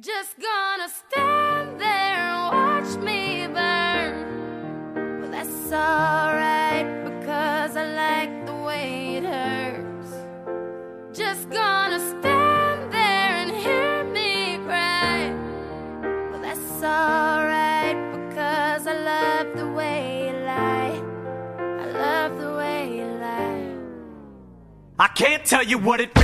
Just gonna stand there and watch me burn. Well, that's alright because I like the way it hurts. Just gonna stand there and hear me cry. Well, that's alright because I love the way you lie. I love the way you lie. I can't tell you what it really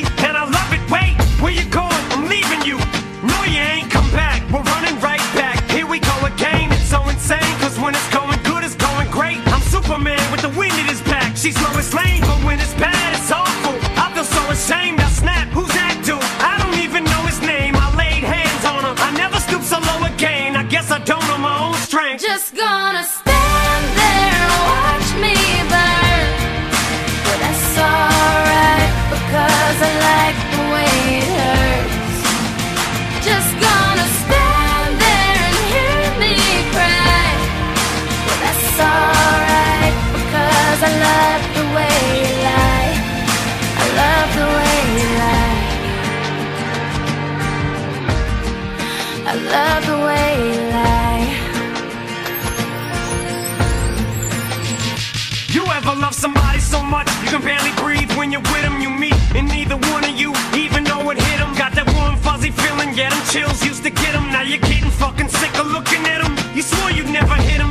yeah, them chills used to get them. Now you're getting fucking sick of looking at them. You swore you'd never hit them,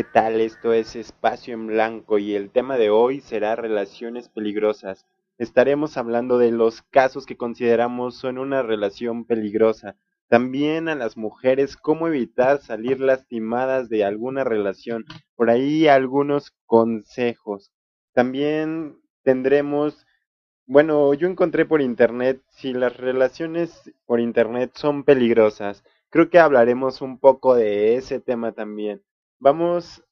¿qué tal? Esto es Espacio en Blanco y el tema de hoy será relaciones peligrosas. Estaremos hablando de los casos que consideramos son una relación peligrosa. También a las mujeres cómo evitar salir lastimadas de alguna relación. Por ahí algunos consejos. También tendremos, bueno, yo encontré por internet si las relaciones por internet son peligrosas. Creo que hablaremos un poco de ese tema también. Vamos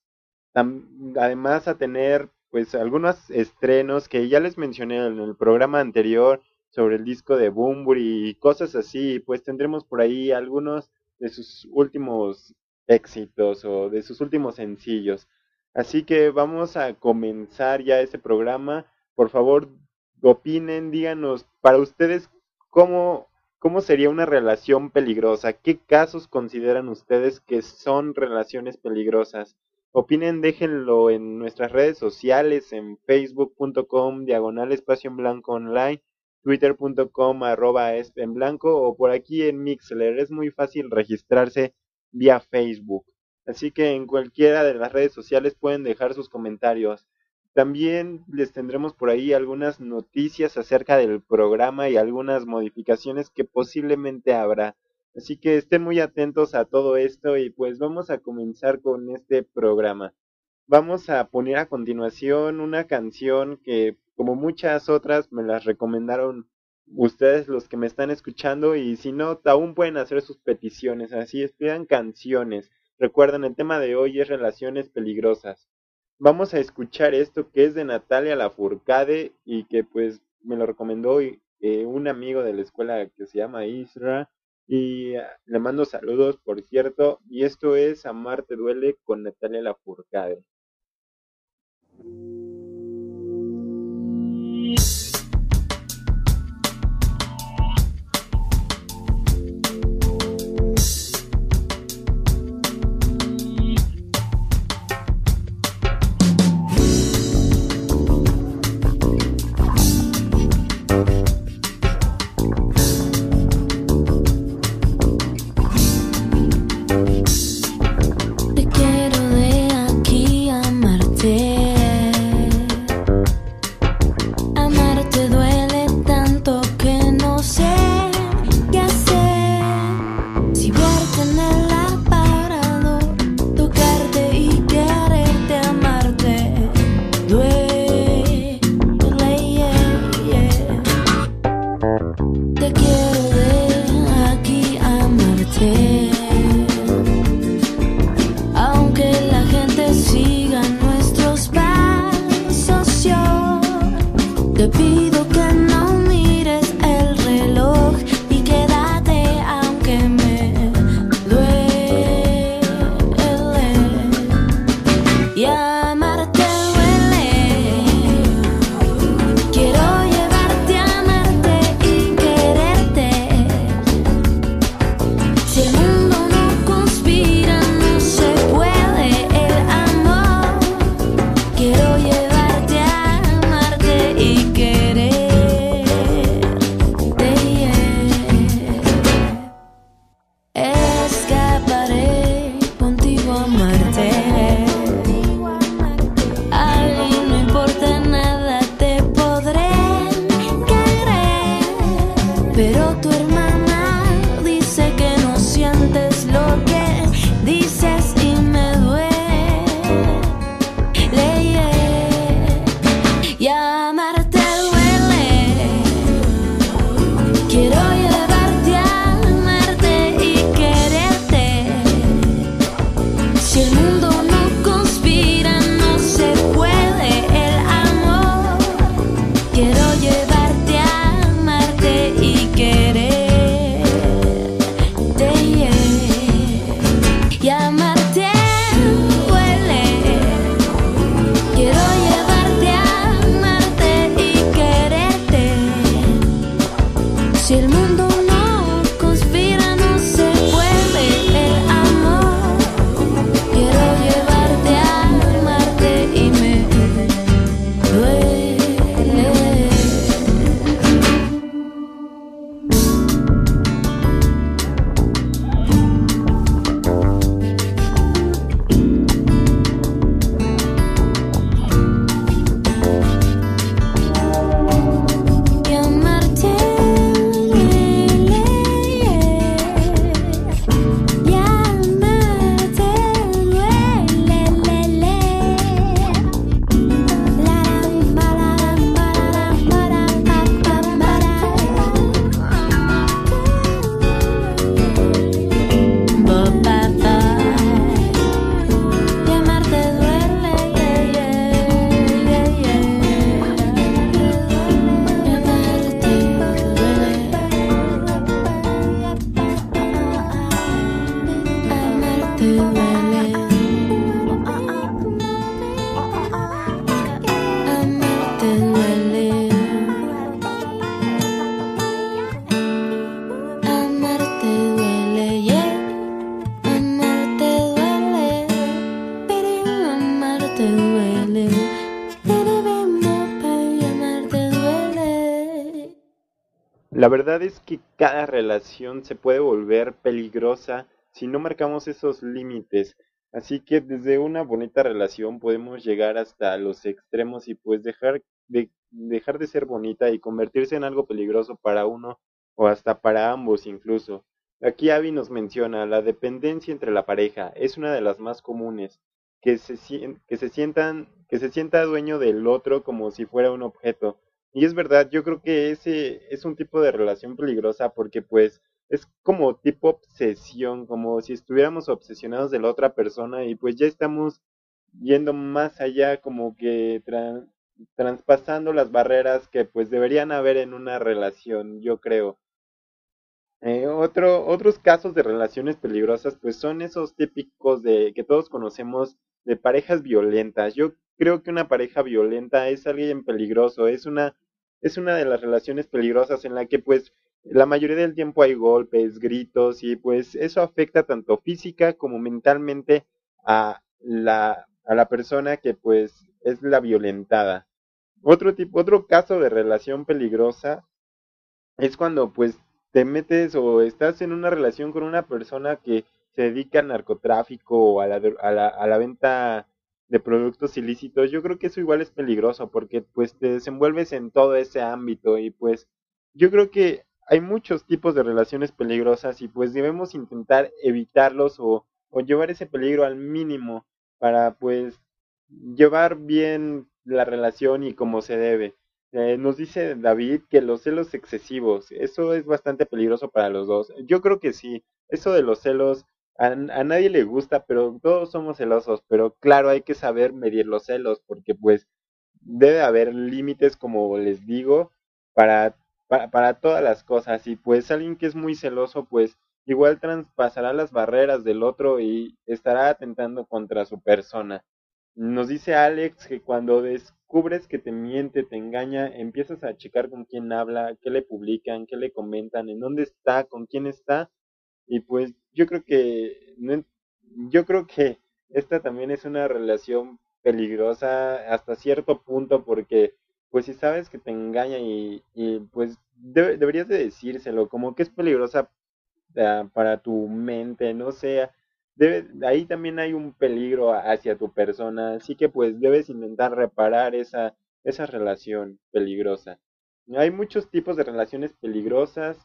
además a tener pues algunos estrenos que ya les mencioné en el programa anterior sobre el disco de Bumburi y cosas así. Pues tendremos por ahí algunos de sus últimos éxitos o de sus últimos sencillos. Así que vamos a comenzar ya este programa. Por favor, opinen, díganos para ustedes cómo, cómo sería una relación peligrosa. ¿Qué casos consideran ustedes que son relaciones peligrosas? Opinen, déjenlo en nuestras redes sociales, en facebook.com, diagonal espacio en blanco online, twitter.com, arroba en blanco o por aquí en Mixler. Es muy fácil registrarse vía Facebook. Así que en cualquiera de las redes sociales pueden dejar sus comentarios. También les tendremos por ahí algunas noticias acerca del programa y algunas modificaciones que posiblemente habrá. Así que estén muy atentos a todo esto y pues vamos a comenzar con este programa. Vamos a poner a continuación una canción que como muchas otras me las recomendaron ustedes los que me están escuchando y si no, aún pueden hacer sus peticiones, así es, canciones. Recuerden, el tema de hoy es relaciones peligrosas. Vamos a escuchar esto que es de Natalia Lafourcade y que pues me lo recomendó eh, un amigo de la escuela que se llama Isra y ah, le mando saludos, por cierto, y esto es Amarte duele con Natalia Lafourcade. La verdad es que cada relación se puede volver peligrosa si no marcamos esos límites. Así que desde una bonita relación podemos llegar hasta los extremos y pues dejar de, dejar de ser bonita y convertirse en algo peligroso para uno o hasta para ambos incluso. Aquí Abby nos menciona, la dependencia entre la pareja es una de las más comunes, que se, que se, sientan, que se sienta dueño del otro como si fuera un objeto. Y es verdad, yo creo que ese es un tipo de relación peligrosa porque pues es como tipo obsesión, como si estuviéramos obsesionados de la otra persona y pues ya estamos yendo más allá como que traspasando las barreras que pues deberían haber en una relación, yo creo. Eh, otro, otros casos de relaciones peligrosas pues son esos típicos de que todos conocemos de parejas violentas. Yo creo que una pareja violenta es alguien peligroso, es una es una de las relaciones peligrosas en la que pues la mayoría del tiempo hay golpes, gritos y pues eso afecta tanto física como mentalmente a la, a la persona que pues es la violentada. Otro tipo, otro caso de relación peligrosa es cuando pues te metes o estás en una relación con una persona que se dedica al narcotráfico o a la, a la, a la venta de productos ilícitos, yo creo que eso igual es peligroso porque pues te desenvuelves en todo ese ámbito y pues yo creo que hay muchos tipos de relaciones peligrosas y pues debemos intentar evitarlos o, llevar ese peligro al mínimo para pues llevar bien la relación y como se debe. Eh, nos dice David que los celos excesivos, eso es bastante peligroso para los dos. Yo creo que sí, eso de los celos a, a, nadie le gusta, pero todos somos celosos, pero claro, hay que saber medir los celos porque pues debe haber límites, como les digo, para para, para todas las cosas. Y pues alguien que es muy celoso, pues igual traspasará las barreras del otro y estará atentando contra su persona. Nos dice Alex que cuando descubres que te miente, te engaña, empiezas a checar con quién habla, qué le publican, qué le comentan, en dónde está, con quién está. Y pues yo creo que yo creo que esta también es una relación peligrosa hasta cierto punto porque pues si sabes que te engaña y, y pues deberías de decírselo, como que es peligrosa ah, para tu mente, no sé, debe, ahí también hay un peligro hacia tu persona, así que pues debes intentar reparar esa, esa relación peligrosa. Hay muchos tipos de relaciones peligrosas,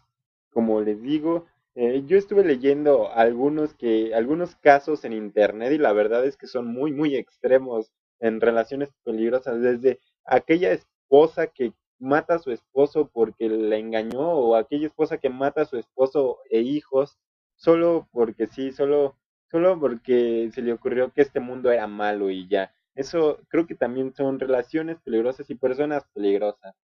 como les digo, eh, yo estuve leyendo algunos que algunos casos en internet y la verdad es que son muy muy extremos en relaciones peligrosas desde aquella esposa que mata a su esposo porque la engañó o aquella esposa que mata a su esposo e hijos solo porque sí, solo solo porque se le ocurrió que este mundo era malo y ya. Eso creo que también son relaciones peligrosas y personas peligrosas.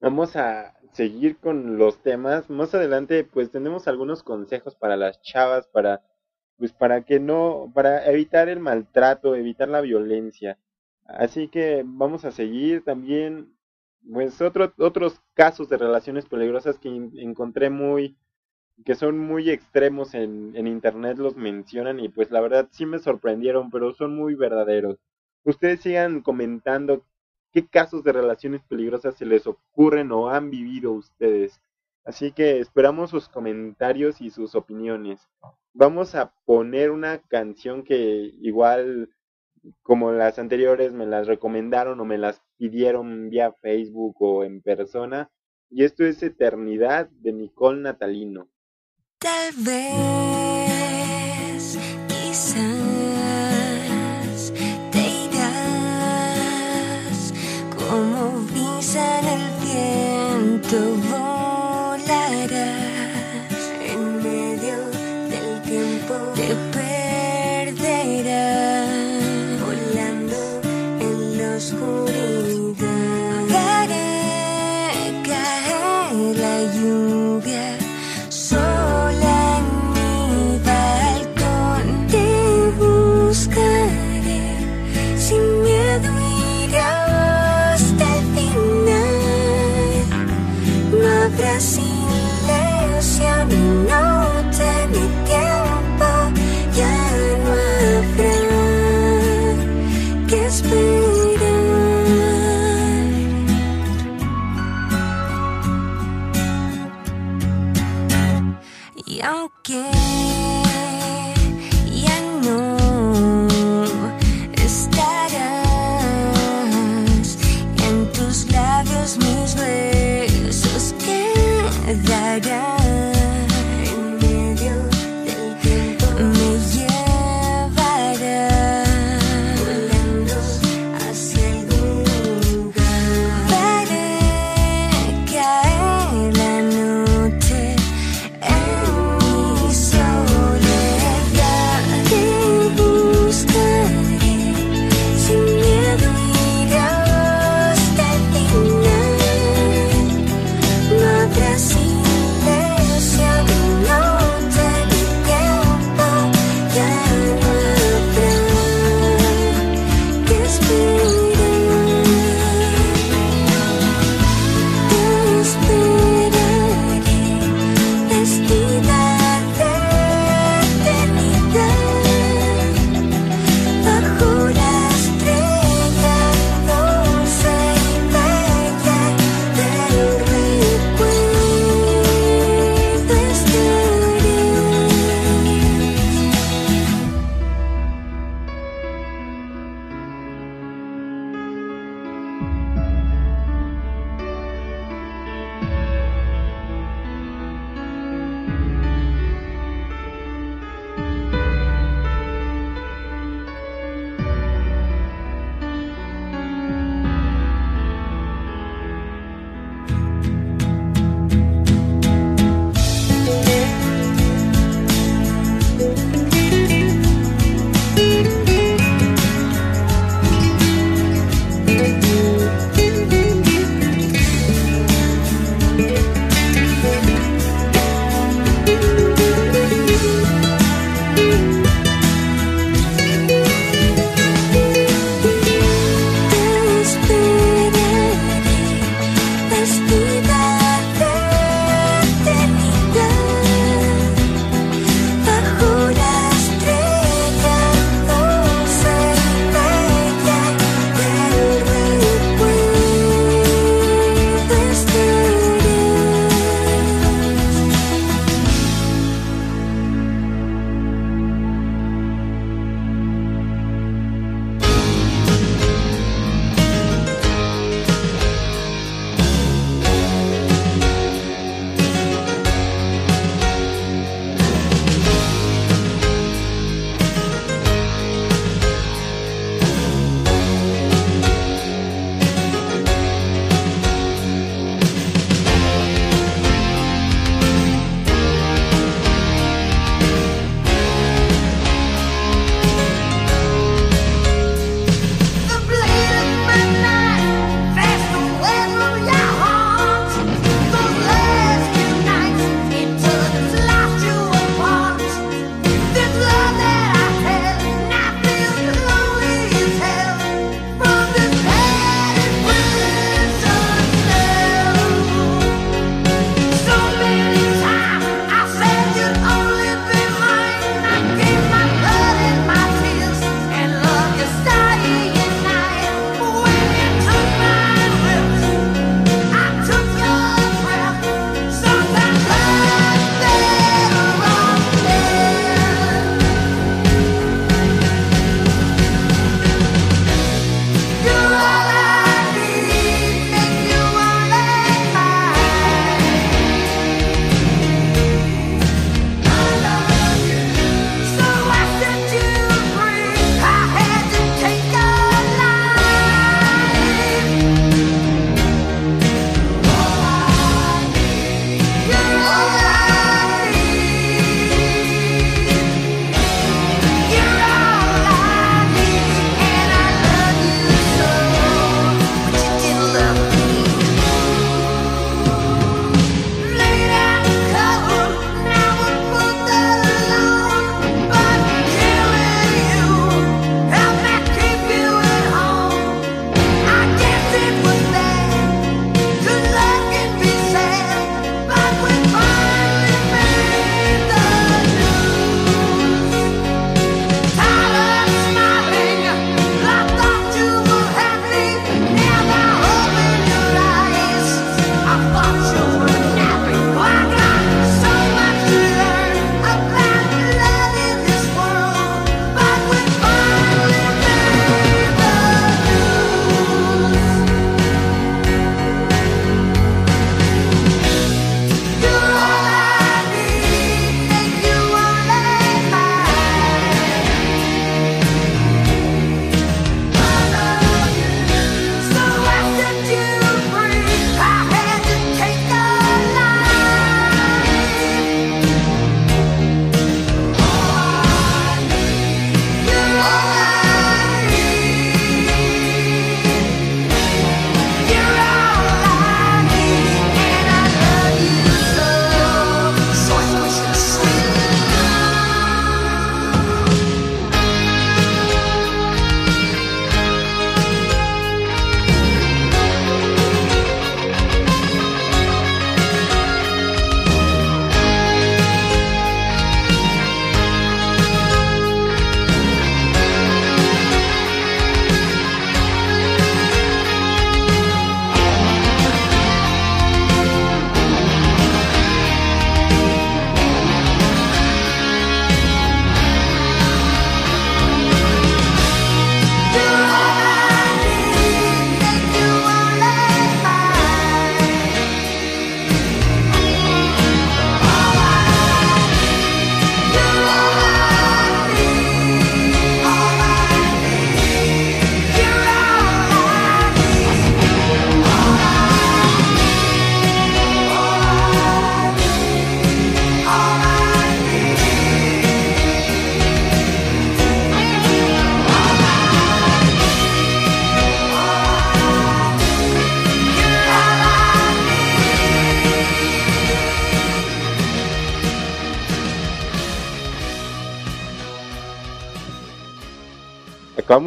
Vamos a seguir con los temas. Más adelante pues tenemos algunos consejos para las chavas para pues para que no para evitar el maltrato, evitar la violencia. Así que vamos a seguir también, pues otro, otros casos de relaciones peligrosas que encontré muy, que son muy extremos en, en internet los mencionan y pues la verdad sí me sorprendieron, pero son muy verdaderos. Ustedes sigan comentando qué casos de relaciones peligrosas se les ocurren o han vivido ustedes. Así que esperamos sus comentarios y sus opiniones. Vamos a poner una canción que igual como las anteriores me las recomendaron o me las pidieron vía Facebook o en persona. Y esto es Eternidad de Nicole Natalino. Tal vez,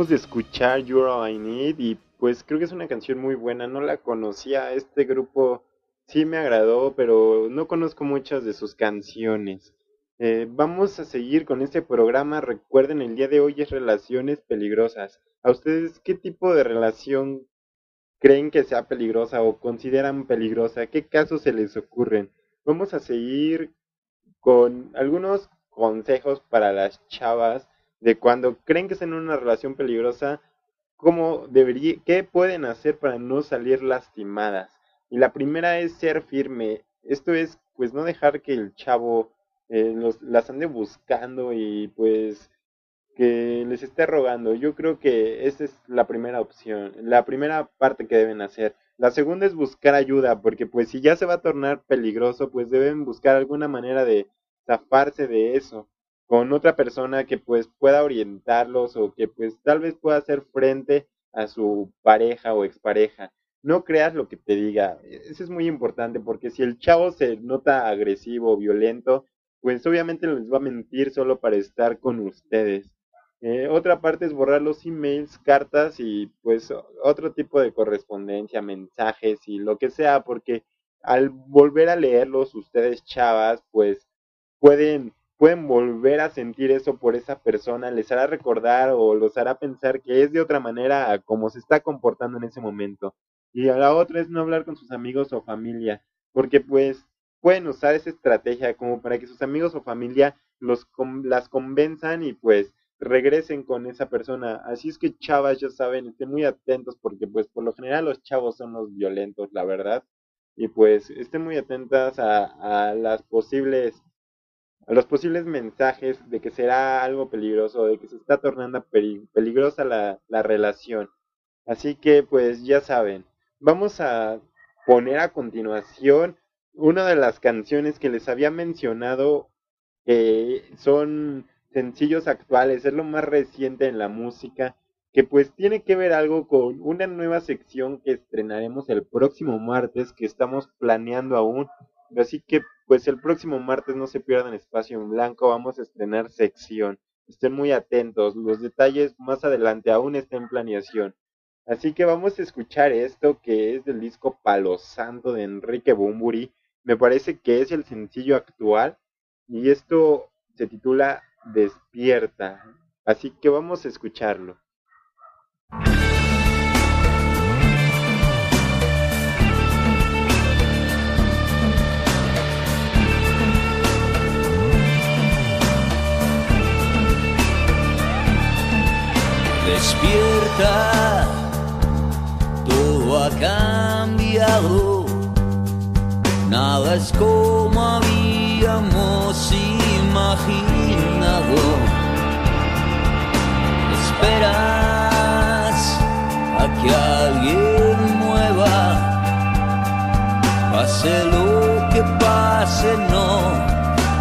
De escuchar You're All I Need y pues creo que es una canción muy buena. No la conocía. Este grupo sí me agradó, pero no conozco muchas de sus canciones. Eh, vamos a seguir con este programa. Recuerden, el día de hoy es relaciones peligrosas. ¿A ustedes qué tipo de relación creen que sea peligrosa o consideran peligrosa? ¿Qué casos se les ocurren? Vamos a seguir con algunos consejos para las chavas de cuando creen que están en una relación peligrosa, cómo debería, qué pueden hacer para no salir lastimadas. Y la primera es ser firme. Esto es, pues, no dejar que el chavo eh, los, las ande buscando y pues que les esté rogando. Yo creo que esa es la primera opción, la primera parte que deben hacer. La segunda es buscar ayuda, porque pues si ya se va a tornar peligroso, pues deben buscar alguna manera de zafarse de eso con otra persona que pues pueda orientarlos o que pues tal vez pueda hacer frente a su pareja o expareja. No creas lo que te diga, eso es muy importante porque si el chavo se nota agresivo o violento, pues obviamente les va a mentir solo para estar con ustedes. Eh, otra parte es borrar los emails, cartas y pues otro tipo de correspondencia, mensajes y lo que sea, porque al volver a leerlos ustedes chavas, pues pueden pueden volver a sentir eso por esa persona, les hará recordar o los hará pensar que es de otra manera como se está comportando en ese momento. Y la otra es no hablar con sus amigos o familia, porque pues pueden usar esa estrategia como para que sus amigos o familia los las convenzan y pues regresen con esa persona. Así es que chavas, ya saben, estén muy atentos porque pues por lo general los chavos son los violentos, la verdad. Y pues estén muy atentas a, a las posibles los posibles mensajes de que será algo peligroso, de que se está tornando peligrosa la, la relación. Así que pues ya saben, vamos a poner a continuación una de las canciones que les había mencionado que son sencillos actuales, es lo más reciente en la música, que pues tiene que ver algo con una nueva sección que estrenaremos el próximo martes, que estamos planeando aún. Así que pues el próximo martes no se pierdan espacio en blanco, vamos a estrenar sección. Estén muy atentos, los detalles más adelante aún están en planeación. Así que vamos a escuchar esto que es del disco Palo Santo de Enrique Bumburi. Me parece que es el sencillo actual y esto se titula Despierta. Así que vamos a escucharlo. Despierta, todo ha cambiado, nada es como habíamos imaginado. Esperas a que alguien mueva, pase lo que pase, no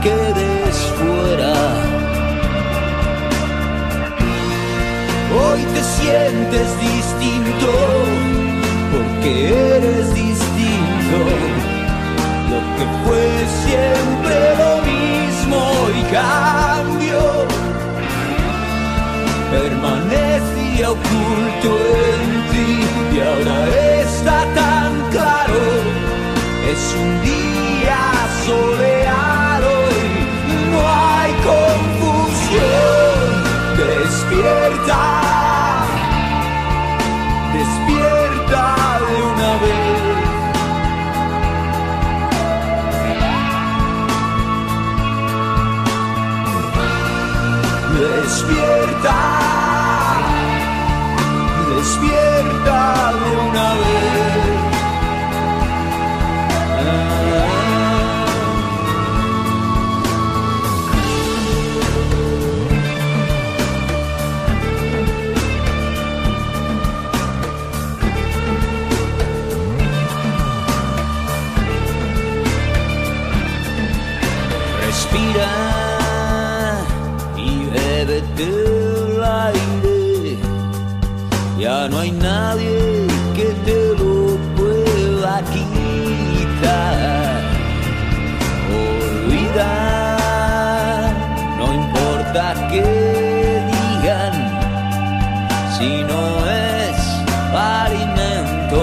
quedes fuera. Hoy te sientes distinto porque eres distinto. Lo que fue siempre lo mismo y cambió. Permanecía oculto en ti y ahora está tan claro. Es un día soleado hay nadie que te lo pueda quitar. Olvida, no importa qué digan, si no es alimento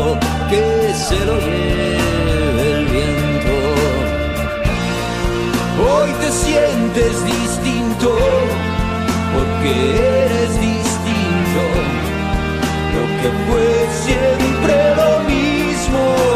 que se lo lleve el viento. Hoy te sientes distinto porque eres que fue siempre lo mismo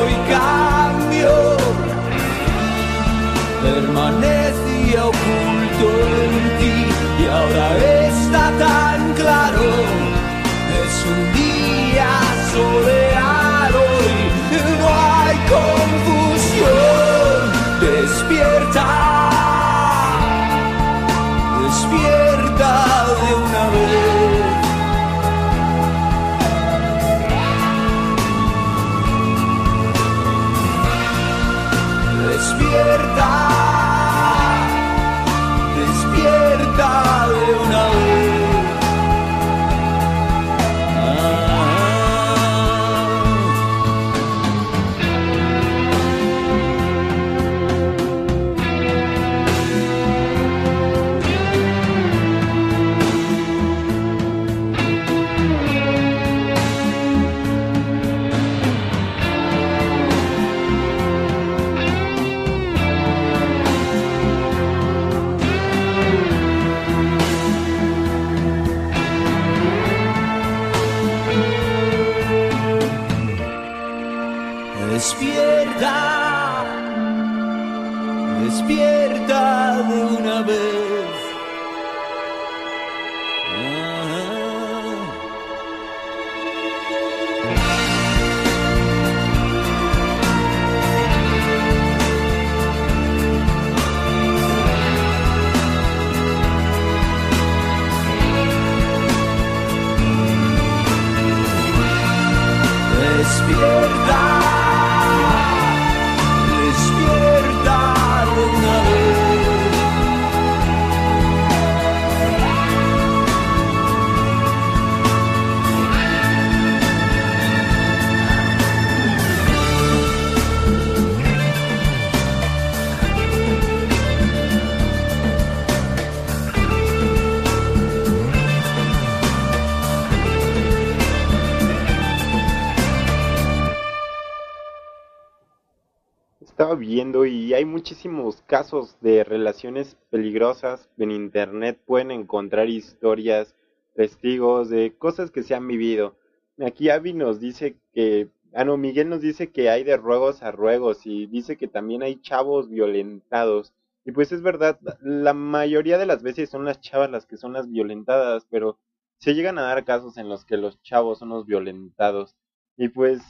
muchísimos casos de relaciones peligrosas en internet. Pueden encontrar historias, testigos de cosas que se han vivido. Aquí Avi nos dice que, ah no, Miguel nos dice que hay de ruegos a ruegos y dice que también hay chavos violentados. Y pues es verdad, la mayoría de las veces son las chavas las que son las violentadas, pero se llegan a dar casos en los que los chavos son los violentados. Y pues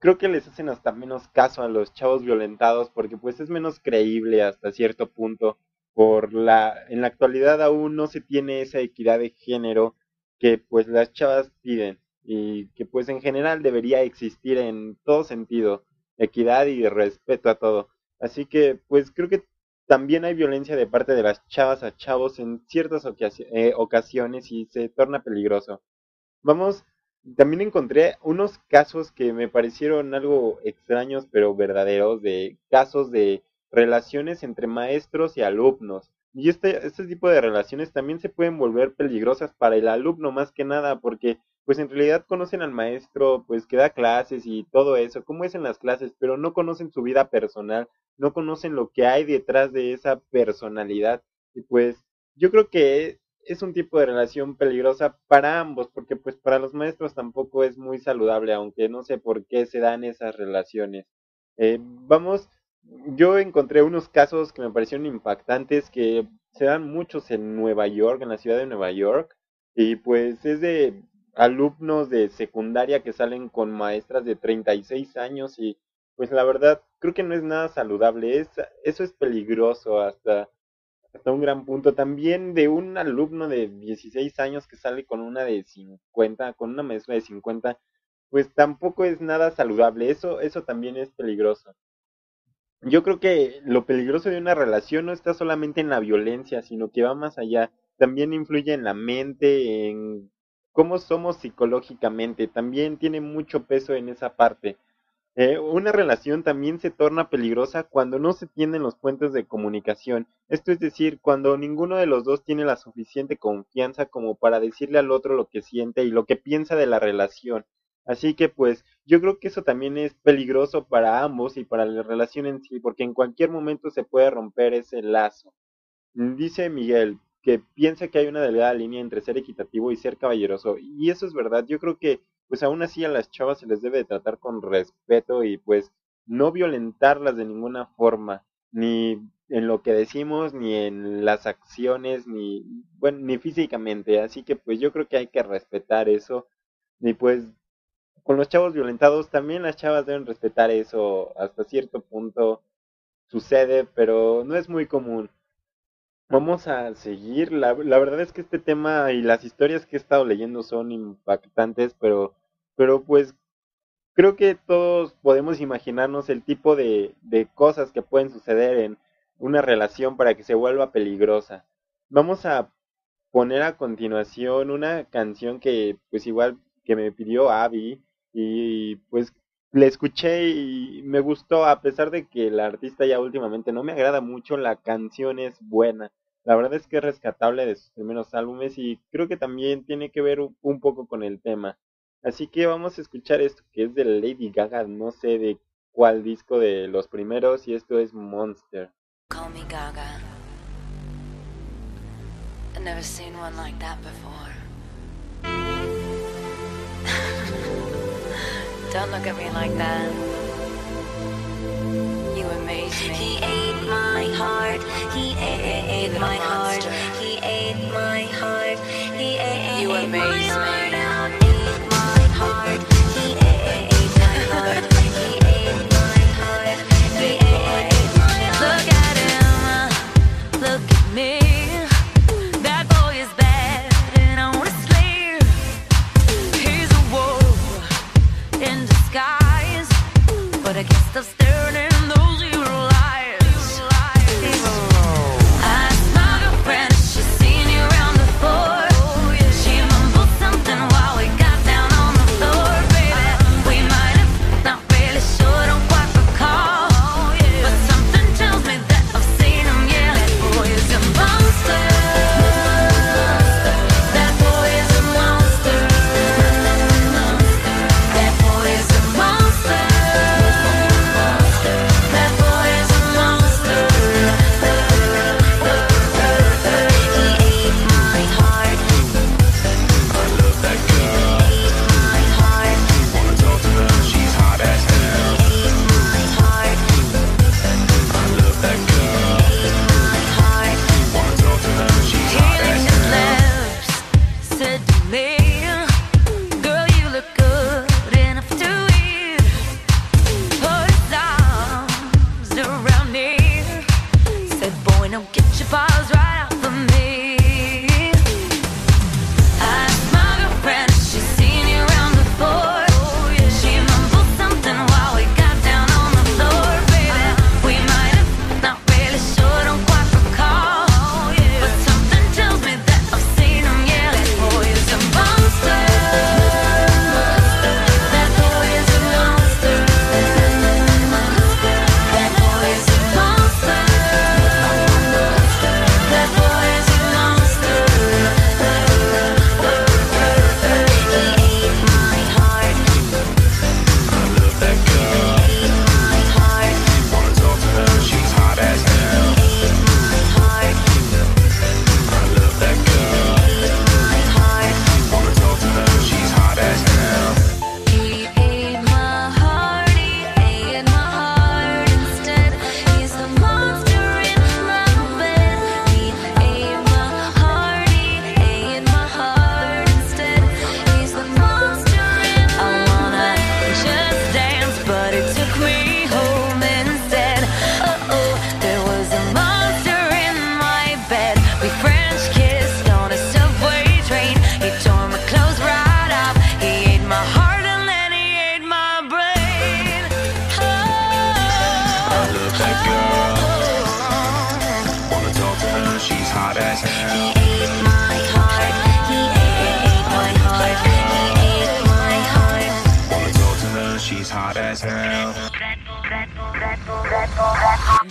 creo que les hacen hasta menos caso a los chavos violentados porque pues es menos creíble hasta cierto punto. Por la en la actualidad aún no se tiene esa equidad de género que pues las chavas piden y que pues en general debería existir en todo sentido equidad y respeto a todo. Así que pues creo que también hay violencia de parte de las chavas a chavos en ciertas eh, ocasiones y se torna peligroso. Vamos también encontré unos casos que me parecieron algo extraños pero verdaderos de casos de relaciones entre maestros y alumnos. Y este, este tipo de relaciones también se pueden volver peligrosas para el alumno más que nada porque pues en realidad conocen al maestro pues que da clases y todo eso, cómo es en las clases, pero no conocen su vida personal, no conocen lo que hay detrás de esa personalidad. Y pues yo creo que es un tipo de relación peligrosa para ambos, porque pues para los maestros tampoco es muy saludable, aunque no sé por qué se dan esas relaciones. Eh, vamos, yo encontré unos casos que me parecieron impactantes, que se dan muchos en Nueva York, en la ciudad de Nueva York, y pues es de alumnos de secundaria que salen con maestras de 36 años y pues la verdad creo que no es nada saludable, es, eso es peligroso hasta hasta un gran punto. También de un alumno de 16 años que sale con una de 50, con una maestra de 50, pues tampoco es nada saludable. Eso, eso también es peligroso. Yo creo que lo peligroso de una relación no está solamente en la violencia, sino que va más allá. También influye en la mente, en cómo somos psicológicamente. También tiene mucho peso en esa parte. Eh, una relación también se torna peligrosa cuando no se tienen los puentes de comunicación. Esto es decir, cuando ninguno de los dos tiene la suficiente confianza como para decirle al otro lo que siente y lo que piensa de la relación. Así que pues yo creo que eso también es peligroso para ambos y para la relación en sí, porque en cualquier momento se puede romper ese lazo. Dice Miguel que piensa que hay una delgada línea entre ser equitativo y ser caballeroso, y eso es verdad. Yo creo que pues aún así a las chavas se les debe de tratar con respeto y pues no violentarlas de ninguna forma, ni en lo que decimos, ni en las acciones, ni bueno, ni físicamente. Así que pues yo creo que hay que respetar eso. Y pues con los chavos violentados también las chavas deben respetar eso hasta cierto punto sucede, pero no es muy común. Vamos a seguir. La, la verdad es que este tema y las historias que he estado leyendo son impactantes, pero, pero pues creo que todos podemos imaginarnos el tipo de, cosas que pueden suceder en una relación para que se vuelva peligrosa. Vamos a poner a continuación una canción que pues igual que me pidió Abby y pues la escuché y me gustó a pesar de que la artista ya últimamente no me agrada mucho, la canción es buena. La verdad es que es rescatable de sus primeros álbumes y creo que también tiene que ver un poco con el tema. Así que vamos a escuchar esto que es de Lady Gaga, no sé de cuál disco de los primeros y esto es Monster. Call me Gaga. I've never seen one like that before. Don't look at me like that. You amaze me. He ate my heart. He ate my heart. He ate my heart. He ate You amaze my me.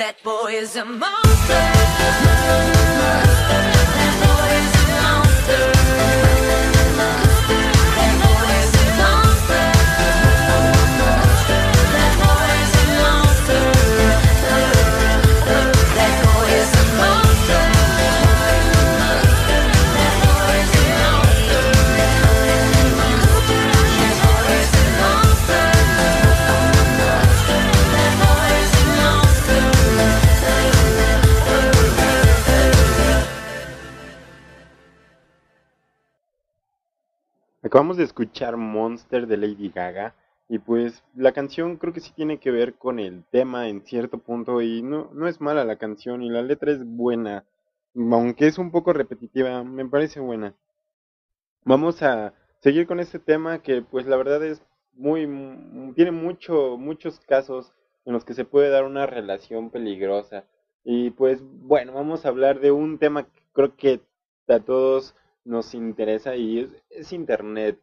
That boy is a monster. That Acabamos de escuchar Monster de Lady Gaga y pues la canción creo que sí tiene que ver con el tema en cierto punto y no, no es mala la canción y la letra es buena, aunque es un poco repetitiva, me parece buena. Vamos a seguir con este tema que pues la verdad es muy, mu- tiene mucho, muchos casos en los que se puede dar una relación peligrosa. Y pues bueno, vamos a hablar de un tema que creo que a todos nos interesa y es, Internet.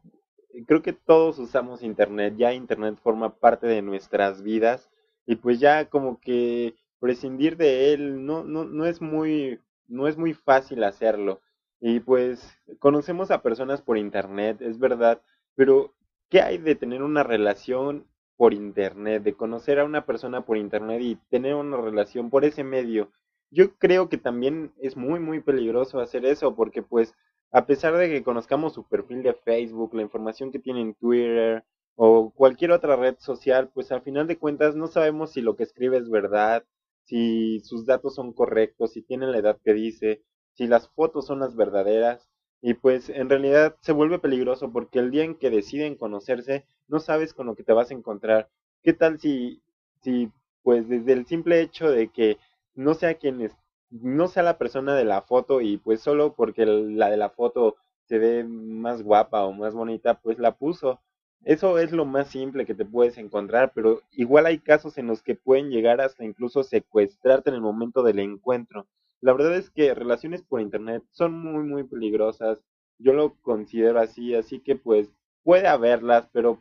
Creo que todos usamos Internet, ya Internet forma parte de nuestras vidas y pues ya como que prescindir de él no, no, no es muy, no es muy fácil hacerlo. Y pues conocemos a personas por Internet, es verdad, pero ¿qué hay de tener una relación por Internet, de conocer a una persona por Internet y tener una relación por ese medio? Yo creo que también es muy, muy peligroso hacer eso porque pues a pesar de que conozcamos su perfil de Facebook, la información que tiene en Twitter o cualquier otra red social, pues al final de cuentas no sabemos si lo que escribe es verdad, si sus datos son correctos, si tiene la edad que dice, si las fotos son las verdaderas. Y pues en realidad se vuelve peligroso porque el día en que deciden conocerse, no sabes con lo que te vas a encontrar. ¿Qué tal si, si pues desde el simple hecho de que no sea quien es, no sea la persona de la foto y pues solo porque la de la foto se ve más guapa o más bonita, pues la puso. Eso es lo más simple que te puedes encontrar, pero igual hay casos en los que pueden llegar hasta incluso secuestrarte en el momento del encuentro. La verdad es que relaciones por internet son muy muy peligrosas. Yo lo considero así, así que pues puede haberlas, pero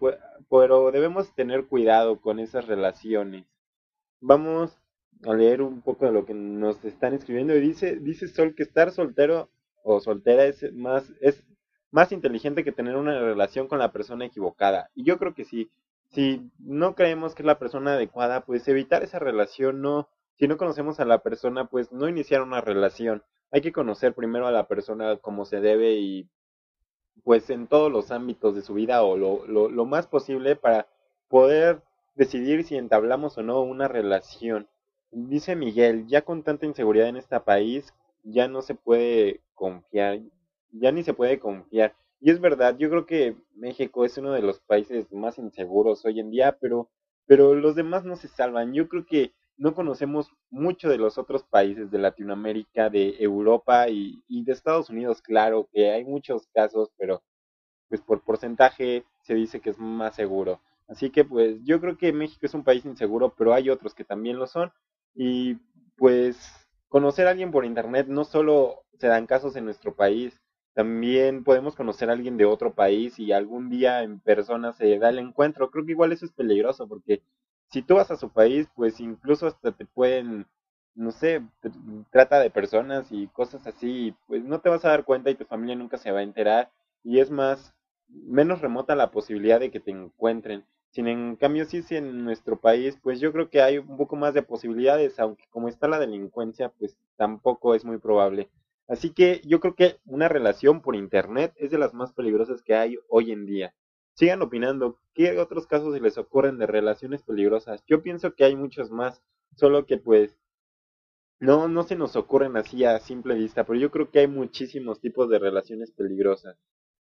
pero debemos tener cuidado con esas relaciones. Vamos a leer un poco de lo que nos están escribiendo y dice dice Sol que estar soltero o soltera es más es más inteligente que tener una relación con la persona equivocada. Y yo creo que sí. Si no creemos que es la persona adecuada, pues evitar esa relación, no, si no conocemos a la persona, pues no iniciar una relación. Hay que conocer primero a la persona como se debe y pues en todos los ámbitos de su vida o lo, lo, lo más posible para poder decidir si entablamos o no una relación. Dice Miguel, ya con tanta inseguridad en este país, ya no se puede confiar, ya ni se puede confiar. Y es verdad, yo creo que México es uno de los países más inseguros hoy en día, pero, pero los demás no se salvan. Yo creo que no conocemos mucho de los otros países de Latinoamérica, de Europa y, y de Estados Unidos, claro, que hay muchos casos, pero pues por porcentaje se dice que es más seguro. Así que pues yo creo que México es un país inseguro, pero hay otros que también lo son. Y pues conocer a alguien por internet no solo se dan casos en nuestro país, también podemos conocer a alguien de otro país y algún día en persona se da el encuentro. Creo que igual eso es peligroso porque si tú vas a su país, pues incluso hasta te pueden, no sé, tr- trata de personas y cosas así, pues no te vas a dar cuenta y tu familia nunca se va a enterar y es más, menos remota la posibilidad de que te encuentren. Sin en cambio, sí, sí en nuestro país, pues yo creo que hay un poco más de posibilidades, aunque como está la delincuencia, pues tampoco es muy probable. Así que yo creo que una relación por internet es de las más peligrosas que hay hoy en día. Sigan opinando, ¿qué otros casos se les ocurren de relaciones peligrosas? Yo pienso que hay muchos más, solo que pues no, no se nos ocurren así a simple vista, pero yo creo que hay muchísimos tipos de relaciones peligrosas.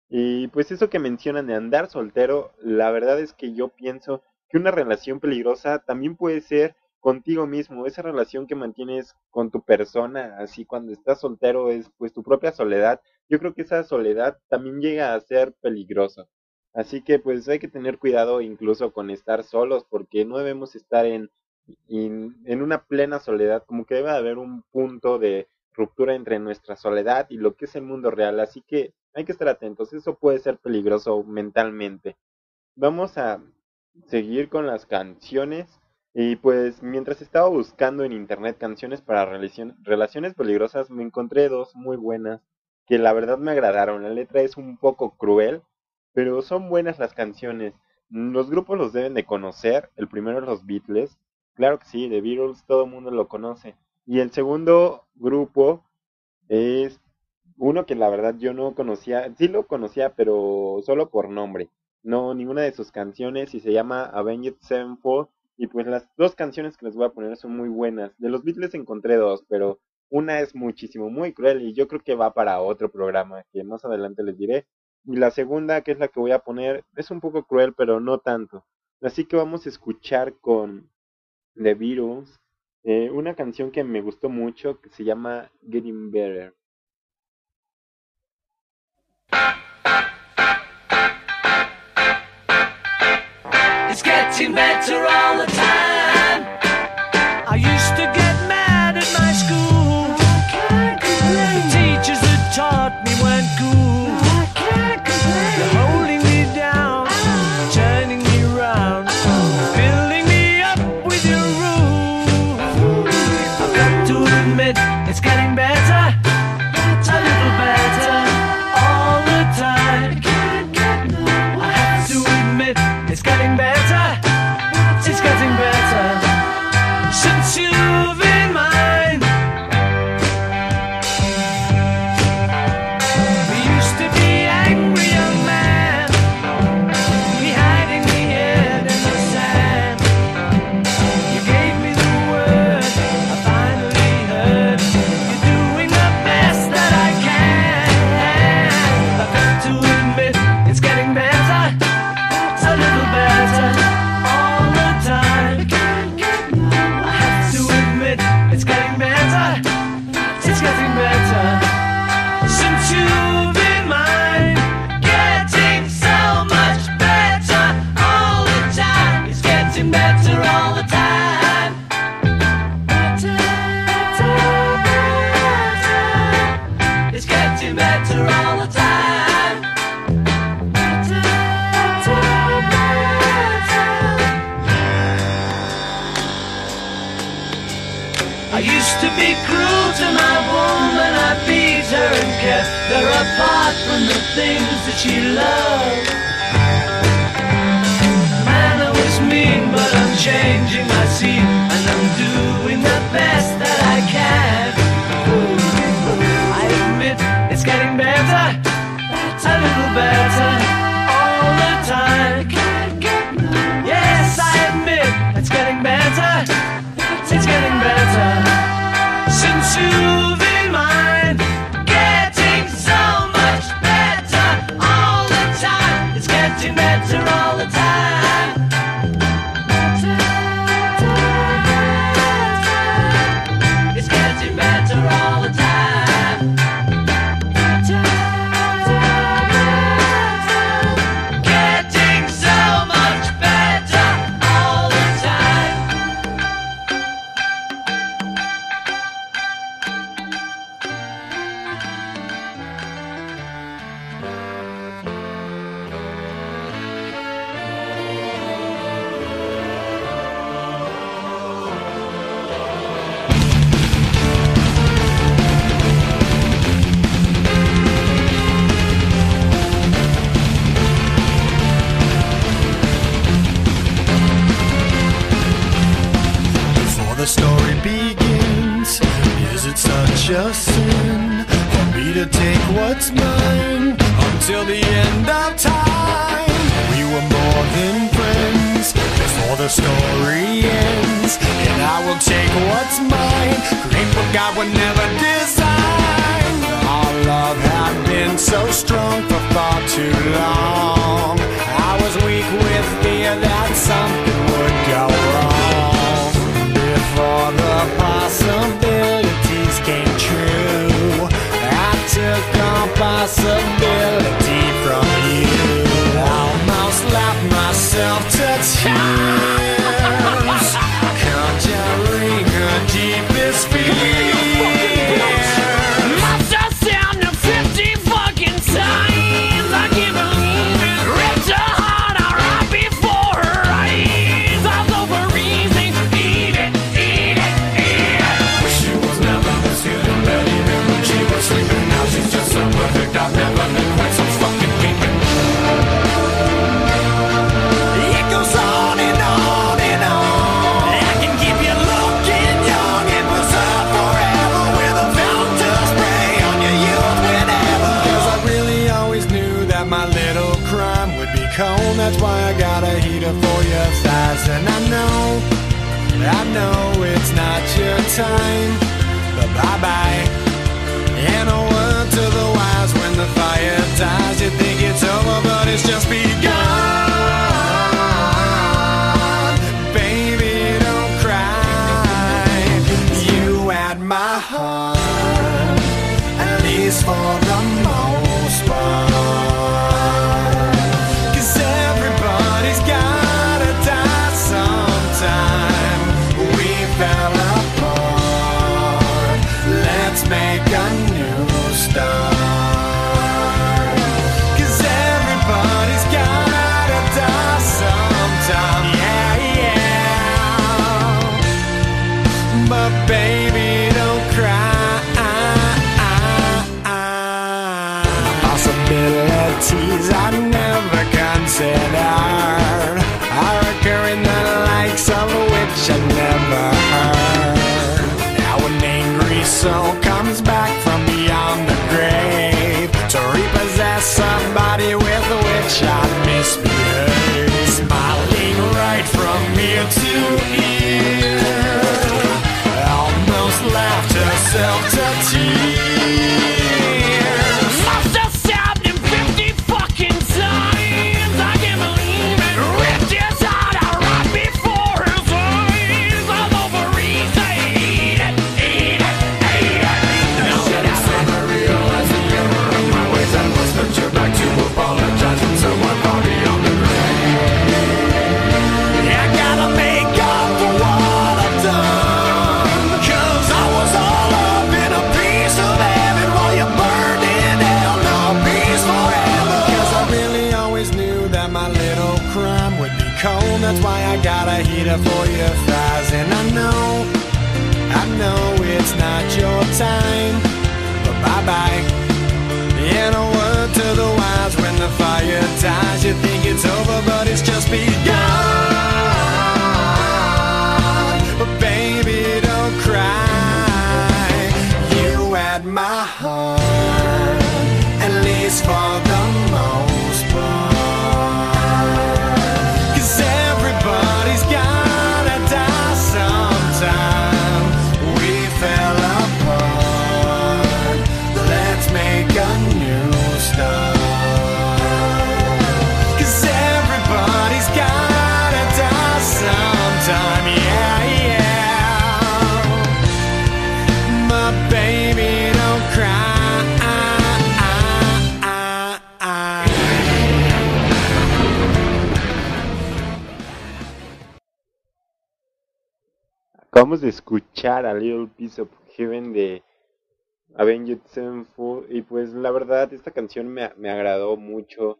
Y pues eso que mencionan de andar soltero, la verdad es que yo pienso que una relación peligrosa también puede ser contigo mismo, esa relación que mantienes con tu persona, así cuando estás soltero es pues tu propia soledad. Yo creo que esa soledad también llega a ser peligrosa. Así que pues hay que tener cuidado incluso con estar solos porque no debemos estar en, en, en una plena soledad, como que debe haber un punto de ruptura entre nuestra soledad y lo que es el mundo real. Así que hay que estar atentos, eso puede ser peligroso mentalmente. Vamos a seguir con las canciones. Y pues mientras estaba buscando en internet canciones para relacion- relaciones peligrosas, me encontré dos muy buenas que la verdad me agradaron. La letra es un poco cruel, pero son buenas las canciones. Los grupos los deben de conocer. El primero los Beatles. Claro que sí, The Beatles todo el mundo lo conoce. Y el segundo grupo es uno que la verdad yo no conocía. Sí lo conocía, pero solo por nombre. No, ninguna de sus canciones y se llama Avenged Sevenfold. Y pues las dos canciones que les voy a poner son muy buenas. De los Beatles encontré dos, pero una es muchísimo, muy cruel y yo creo que va para otro programa que más adelante les diré. Y la segunda, que es la que voy a poner, es un poco cruel, pero no tanto. Así que vamos a escuchar con The Beatles eh, una canción que me gustó mucho que se llama Getting Better. It's getting better all the time. Things that she loved. Man, I was mean, but I'm changing my scene, and I'm doing the best that I can. I admit it's getting better, a little better but it's just begun. Acabamos de escuchar a Little Piece of Heaven de Avenged Sevenfold y pues la verdad esta canción me, me agradó mucho.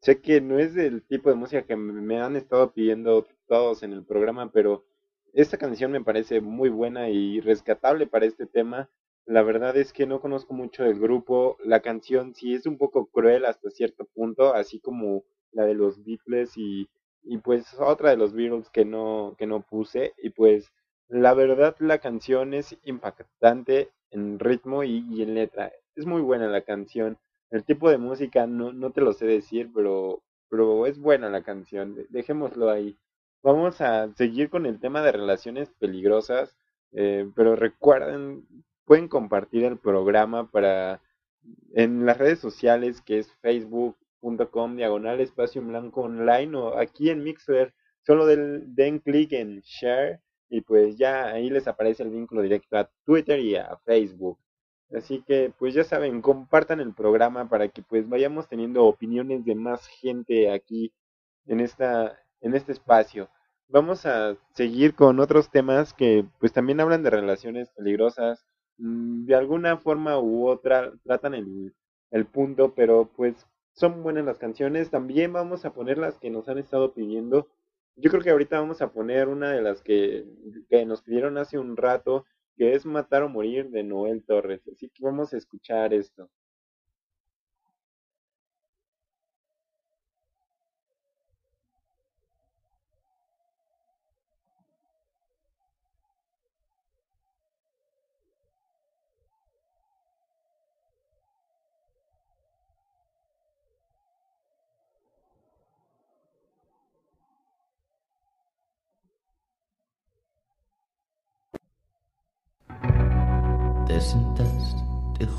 Sé que no es del tipo de música que me han estado pidiendo todos en el programa, pero esta canción me parece muy buena y rescatable para este tema. La verdad es que no conozco mucho del grupo. La canción sí es un poco cruel hasta cierto punto, así como la de los Beatles y, y pues otra de los Beatles que no, que no puse. Y pues la verdad la canción es impactante en ritmo y, y en letra. Es muy buena la canción. El tipo de música no, no te lo sé decir, pero, pero es buena la canción. De- Dejémoslo ahí. Vamos a seguir con el tema de relaciones peligrosas, eh, pero recuerden, pueden compartir el programa para en las redes sociales que es facebook.com diagonal espacio en blanco online o aquí en Mixer, solo del, den clic en share y pues ya ahí les aparece el vínculo directo a Twitter y a Facebook. Así que pues ya saben, compartan el programa para que pues vayamos teniendo opiniones de más gente aquí en esta en este espacio. Vamos a seguir con otros temas que pues también hablan de relaciones peligrosas, mm, de alguna forma u otra tratan el, el punto, pero pues son buenas las canciones. También vamos a poner las que nos han estado pidiendo. Yo creo que ahorita vamos a poner una de las que, que nos pidieron hace un rato, que es Matar o Morir de Noel Torres. Así que vamos a escuchar esto.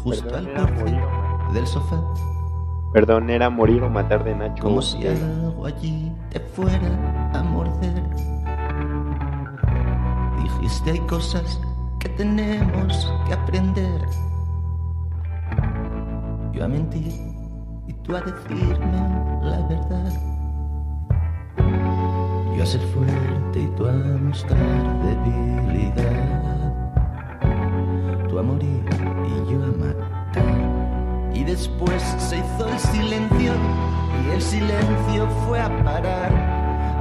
Justo Perdón, al era borde morir o matar. del sofá, Perdón, era morir o matar de Nacho. como si Ugarte. algo allí te fuera a morder. Dijiste hay cosas que tenemos que aprender. Yo a mentir y tú a decirme la verdad. Yo a ser fuerte y tú a mostrar debilidad. A morir y yo a matar. Y después se hizo el silencio y el silencio fue a parar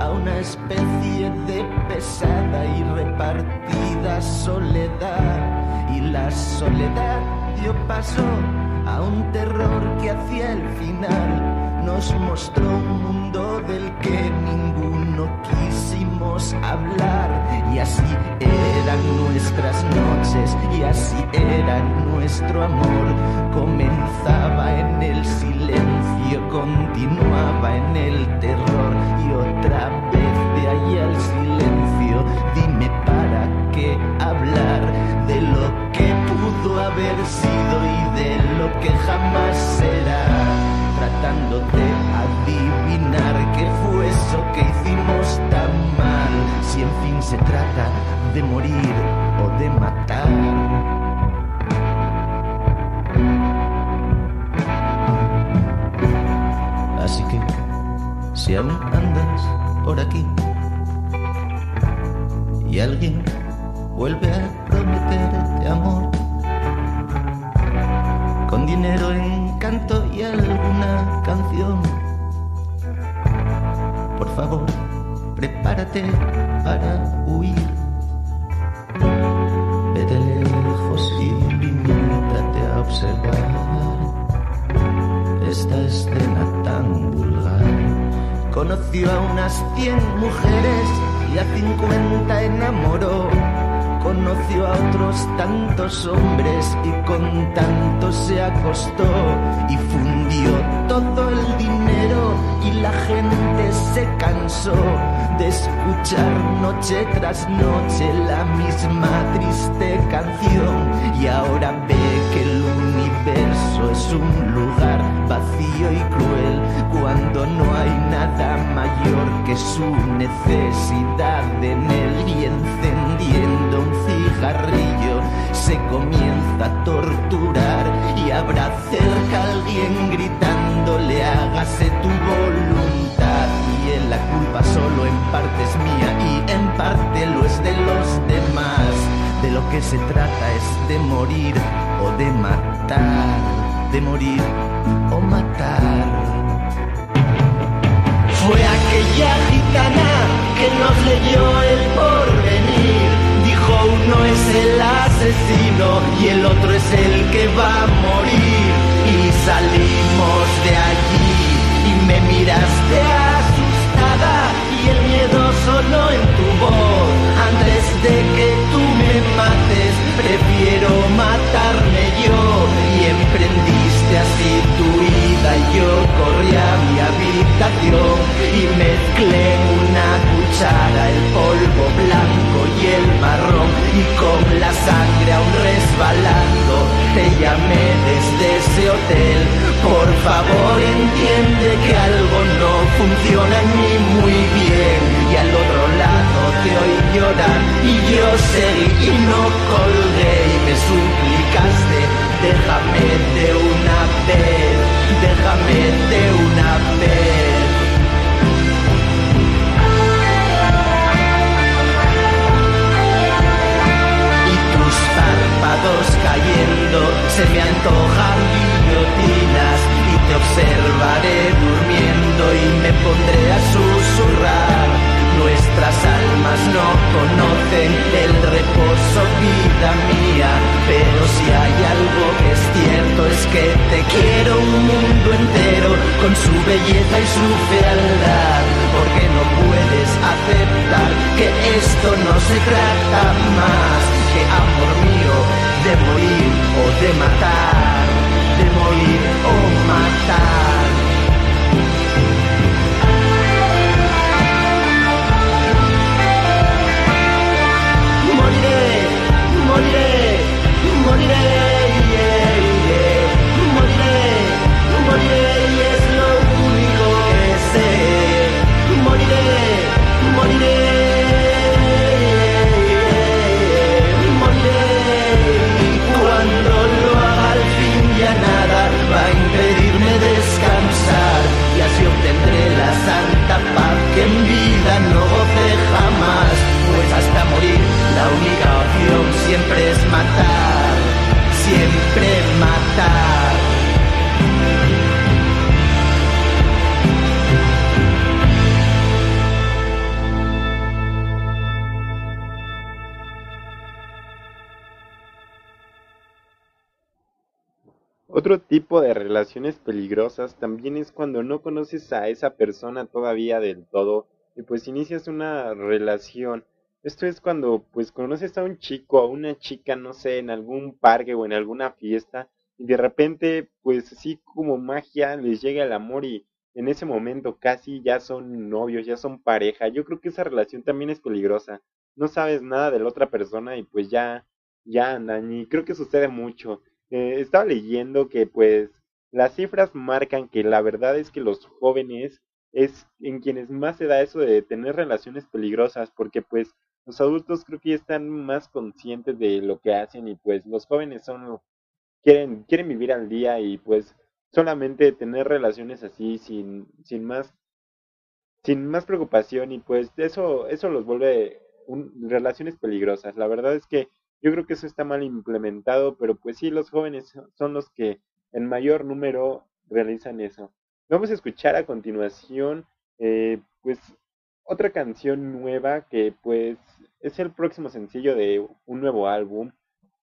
a una especie de pesada y repartida soledad. Y la soledad dio paso a un terror que hacia el final nos mostró un mundo del que ninguno quisimos hablar. Y así eran nuestras noches y así era nuestro amor. Comenzaba en el silencio, continuaba en el terror y otra vez de ahí al silencio. Dime para qué hablar de lo que pudo haber sido y de lo que jamás será tratando de adivinar qué fue eso que hicimos tan mal. Si en fin se trata de morir o de matar. Así que, si aún andas por aquí y alguien vuelve a prometerte amor, con dinero, encanto y alguna canción. Favor, prepárate para huir. Vete lejos y limítate a observar esta escena tan vulgar. Conoció a unas cien mujeres y a cincuenta enamoró conoció a otros tantos hombres y con tantos se acostó y fundió todo el dinero y la gente se cansó de escuchar noche tras noche la misma triste canción. Y ahora ve que el universo es un lugar vacío y cruel cuando no hay nada mayor que su necesidad en él y encendiendo un cigarrillo se comienza a torturar y habrá cerca alguien gritándole hágase tu voluntad. Y en la culpa solo en parte es mía y en parte lo es de los demás. De lo que se trata es de morir de matar de morir o matar fue aquella gitana que nos leyó el porvenir. Dijo uno es el asesino y el otro es el que va a morir. Y salimos de allí y me miraste asustada y el miedo sonó en tu voz. Antes de que tú me mates, prefiero matarme yo. Y emprendiste así tu vida yo corrí a mi habitación y mezclé una cuchara el polvo blanco y el marrón y con la sangre aún resbalando te llamé desde ese hotel. Por favor entiende que algo no funciona ni muy bien llorar y yo seguí y no colgué y me suplicaste déjame de una vez, déjame de una vez. y tus párpados cayendo se me antojan guillotinas y te observaré durmiendo y me pondré a susurrar. Nuestras almas no conocen el reposo, vida mía, pero si hay algo que es cierto es que te quiero un mundo entero con su belleza y su fealdad, porque no puedes aceptar que esto no se trata más que amor mío de morir o de matar, de morir o matar. Moriré, moriré, moriré y es lo único que sé Moriré, moriré, moriré Y cuando lo haga al fin ya nada va a impedirme descansar Y así obtendré la santa paz que en vida no goce jamás Pues hasta morir la única opción siempre es matar siempre matar. Otro tipo de relaciones peligrosas también es cuando no conoces a esa persona todavía del todo y pues inicias una relación esto es cuando pues conoces a un chico o una chica, no sé, en algún parque o en alguna fiesta y de repente pues así como magia les llega el amor y en ese momento casi ya son novios, ya son pareja. Yo creo que esa relación también es peligrosa. No sabes nada de la otra persona y pues ya ya andan y creo que sucede mucho. Eh, estaba leyendo que pues las cifras marcan que la verdad es que los jóvenes es en quienes más se da eso de tener relaciones peligrosas porque pues los adultos creo que están más conscientes de lo que hacen y pues los jóvenes son quieren quieren vivir al día y pues solamente tener relaciones así sin sin más sin más preocupación y pues eso eso los vuelve un- relaciones peligrosas. La verdad es que yo creo que eso está mal implementado, pero pues sí, los jóvenes so- son los que en mayor número realizan eso. Vamos a escuchar a continuación, eh, pues, otra canción nueva que pues es el próximo sencillo de un nuevo álbum,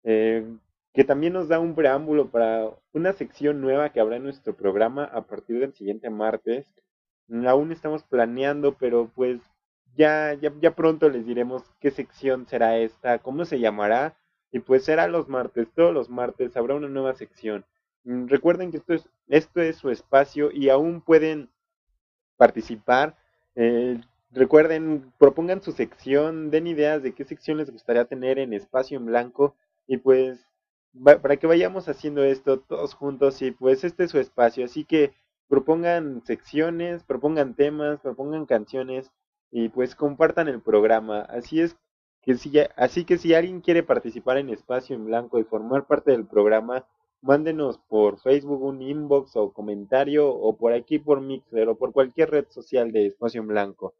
eh, que también nos da un preámbulo para una sección nueva que habrá en nuestro programa a partir del siguiente martes. Aún estamos planeando, pero pues ya, ya, ya pronto les diremos qué sección será esta, cómo se llamará, y pues será los martes, todos los martes habrá una nueva sección. Mm, Recuerden que esto es, esto es su espacio y aún pueden participar. Eh, recuerden, propongan su sección, den ideas de qué sección les gustaría tener en espacio en blanco y pues para que vayamos haciendo esto todos juntos y pues este es su espacio, así que propongan secciones, propongan temas, propongan canciones y pues compartan el programa. Así es que si así que si alguien quiere participar en espacio en blanco y formar parte del programa, mándenos por Facebook un inbox o comentario o por aquí por Mixler o por cualquier red social de Espacio en Blanco.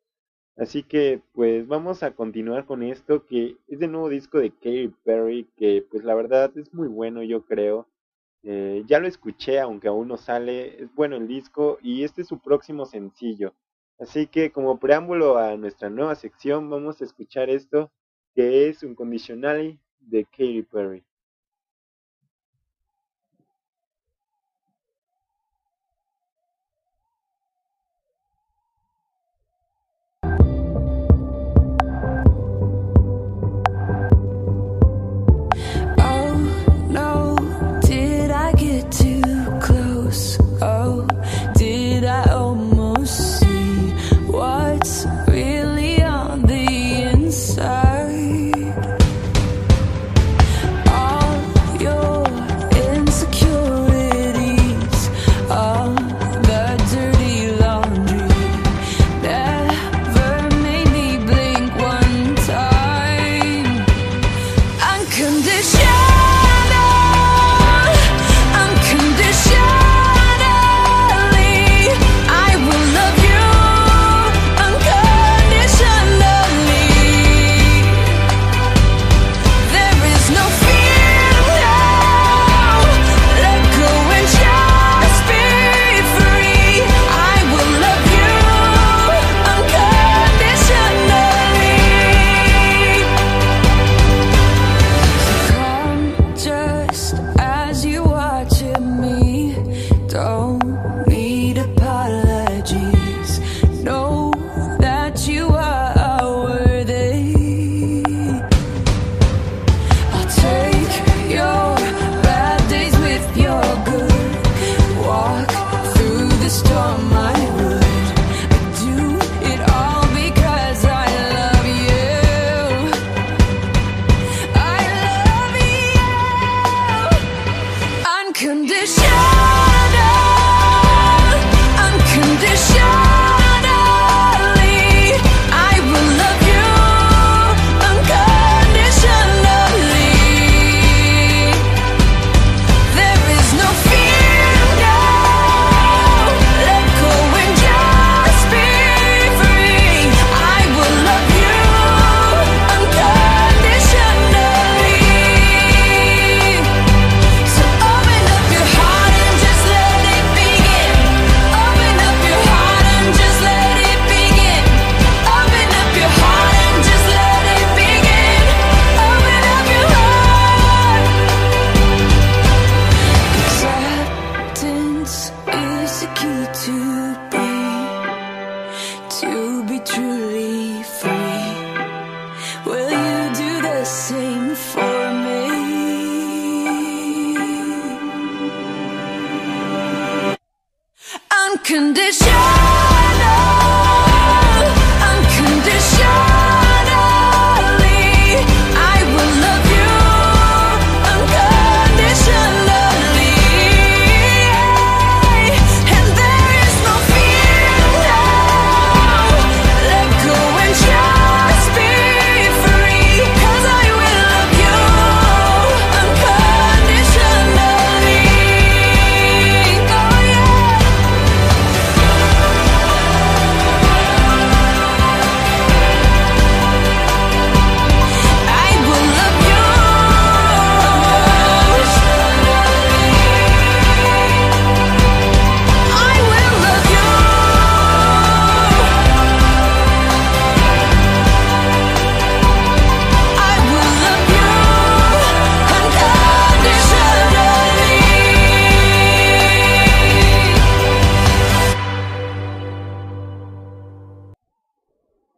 Así que pues vamos a continuar con esto que es de nuevo disco de Katy Perry que pues la verdad es muy bueno yo creo. Eh, ya lo escuché aunque aún no sale, es bueno el disco y este es su próximo sencillo. Así que como preámbulo a nuestra nueva sección vamos a escuchar esto que es un condicional de Katy Perry.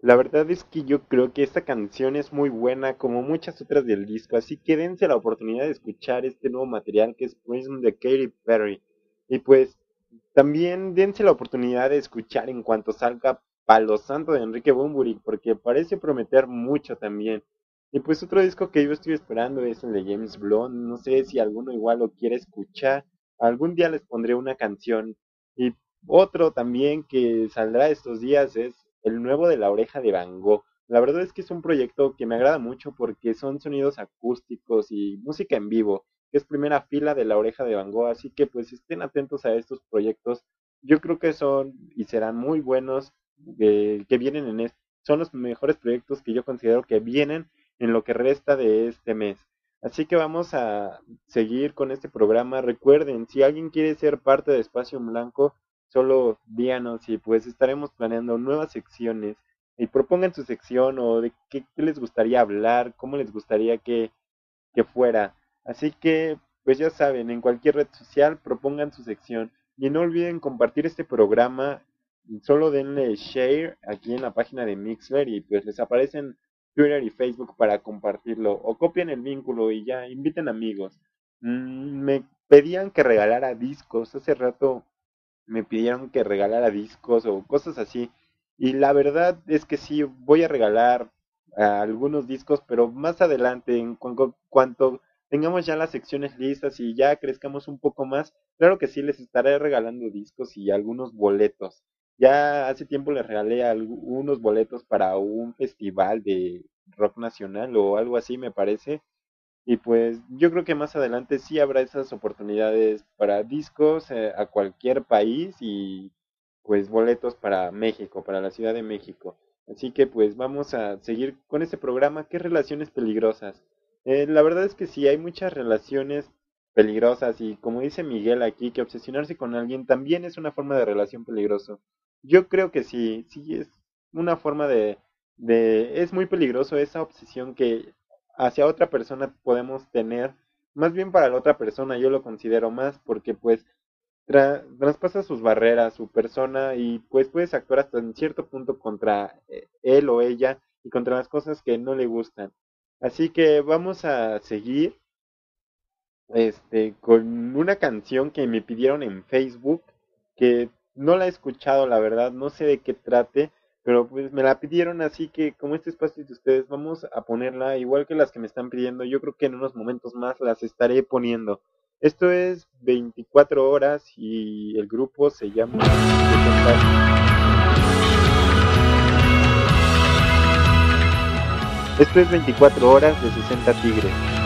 La verdad es que yo creo que esta canción es muy buena como muchas otras del disco, así que dense la oportunidad de escuchar este nuevo material que es Prism de Katy Perry. Y pues también dense la oportunidad de escuchar en cuanto salga Palo Santo de Enrique Bunbury, porque parece prometer mucho también. Y pues otro disco que yo estoy esperando es el de James Blunt, no sé si alguno igual lo quiere escuchar, algún día les pondré una canción. Y otro también que saldrá estos días es el nuevo de la oreja de Van Gogh. La verdad es que es un proyecto que me agrada mucho porque son sonidos acústicos y música en vivo, es primera fila de la oreja de Van Gogh, así que pues estén atentos a estos proyectos. Yo creo que son y serán muy buenos eh, que vienen en este, son los mejores proyectos que yo considero que vienen en lo que resta de este mes. Así que vamos a seguir con este programa. Recuerden, si alguien quiere ser parte de Espacio Blanco, solo díganos y pues estaremos planeando nuevas secciones y propongan su sección o de qué, les gustaría hablar, cómo les gustaría que, que fuera. Así que, pues ya saben, en cualquier red social propongan su sección y no olviden compartir este programa. Solo denle share aquí en la página de Mixler y pues les aparecen Twitter y Facebook para compartirlo o copien el vínculo y ya inviten amigos. Mm, me pedían que regalara discos. Hace rato me pidieron que regalara discos o cosas así. Y la verdad es que sí, voy a regalar ah, algunos discos, pero más adelante, en cuanto, tengamos ya las secciones listas y ya crezcamos un poco más, claro que sí, les estaré regalando discos y algunos boletos. Ya hace tiempo les regalé algunos boletos para un festival de rock nacional o algo así, me parece. Y pues yo creo que más adelante sí habrá esas oportunidades para discos eh, a cualquier país y pues boletos para México, para la Ciudad de México. Así que pues vamos a seguir con este programa, ¿qué relaciones peligrosas? Eh, la verdad es que sí, hay muchas relaciones peligrosas y como dice Miguel aquí, que obsesionarse con alguien también es una forma de relación peligroso. Yo creo que sí, sí es una forma de, de, es muy peligroso esa obsesión que hacia otra persona podemos tener, más bien para la otra persona yo lo considero más porque pues tra traspasa sus barreras, su persona y pues puedes actuar hasta en cierto punto contra eh, él o ella y contra las cosas que no le gustan. Así que vamos a seguir este con una canción que me pidieron en Facebook que no la he escuchado, la verdad, no sé de qué trate, pero pues me la pidieron, así que como este espacio es de ustedes, vamos a ponerla igual que las que me están pidiendo. Yo creo que en unos momentos más las estaré poniendo. Esto es 24 horas y el grupo se llama Esto es 24 horas de 60 tigres.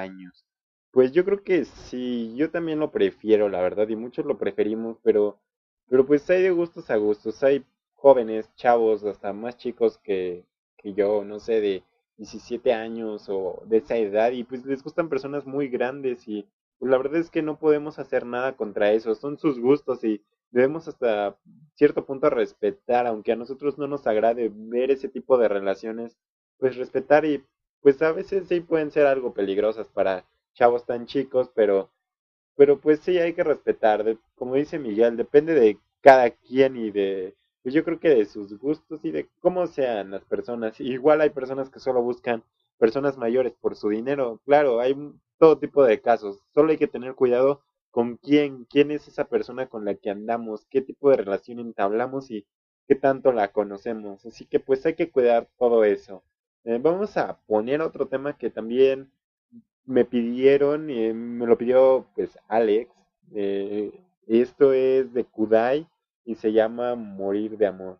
Años. Pues yo creo que sí, yo también lo prefiero, la verdad, y muchos lo preferimos, pero, pero pues hay de gustos a gustos, hay jóvenes, chavos, hasta más chicos que, que yo, no sé, de 17 años o de esa edad, y pues les gustan personas muy grandes y pues la verdad es que no podemos hacer nada contra eso, son sus gustos y debemos hasta cierto punto respetar, aunque a nosotros no nos agrade ver ese tipo de relaciones, pues respetar y pues a veces sí pueden ser algo peligrosas para chavos tan chicos, pero pero pues sí hay que respetar, de- como dice Miguel, depende de cada quien y de pues yo creo que de sus gustos y de cómo sean las personas. Igual hay personas que solo buscan personas mayores por su dinero. Claro, hay todo tipo de casos. Solo hay que tener cuidado con quién, quién es esa persona con la que andamos, qué tipo de relación entablamos y qué tanto la conocemos. Así que pues hay que cuidar todo eso. Eh, vamos a poner otro tema que también me pidieron, eh, me lo pidió pues Alex. eh, Esto es de Kudai y se llama Morir de Amor.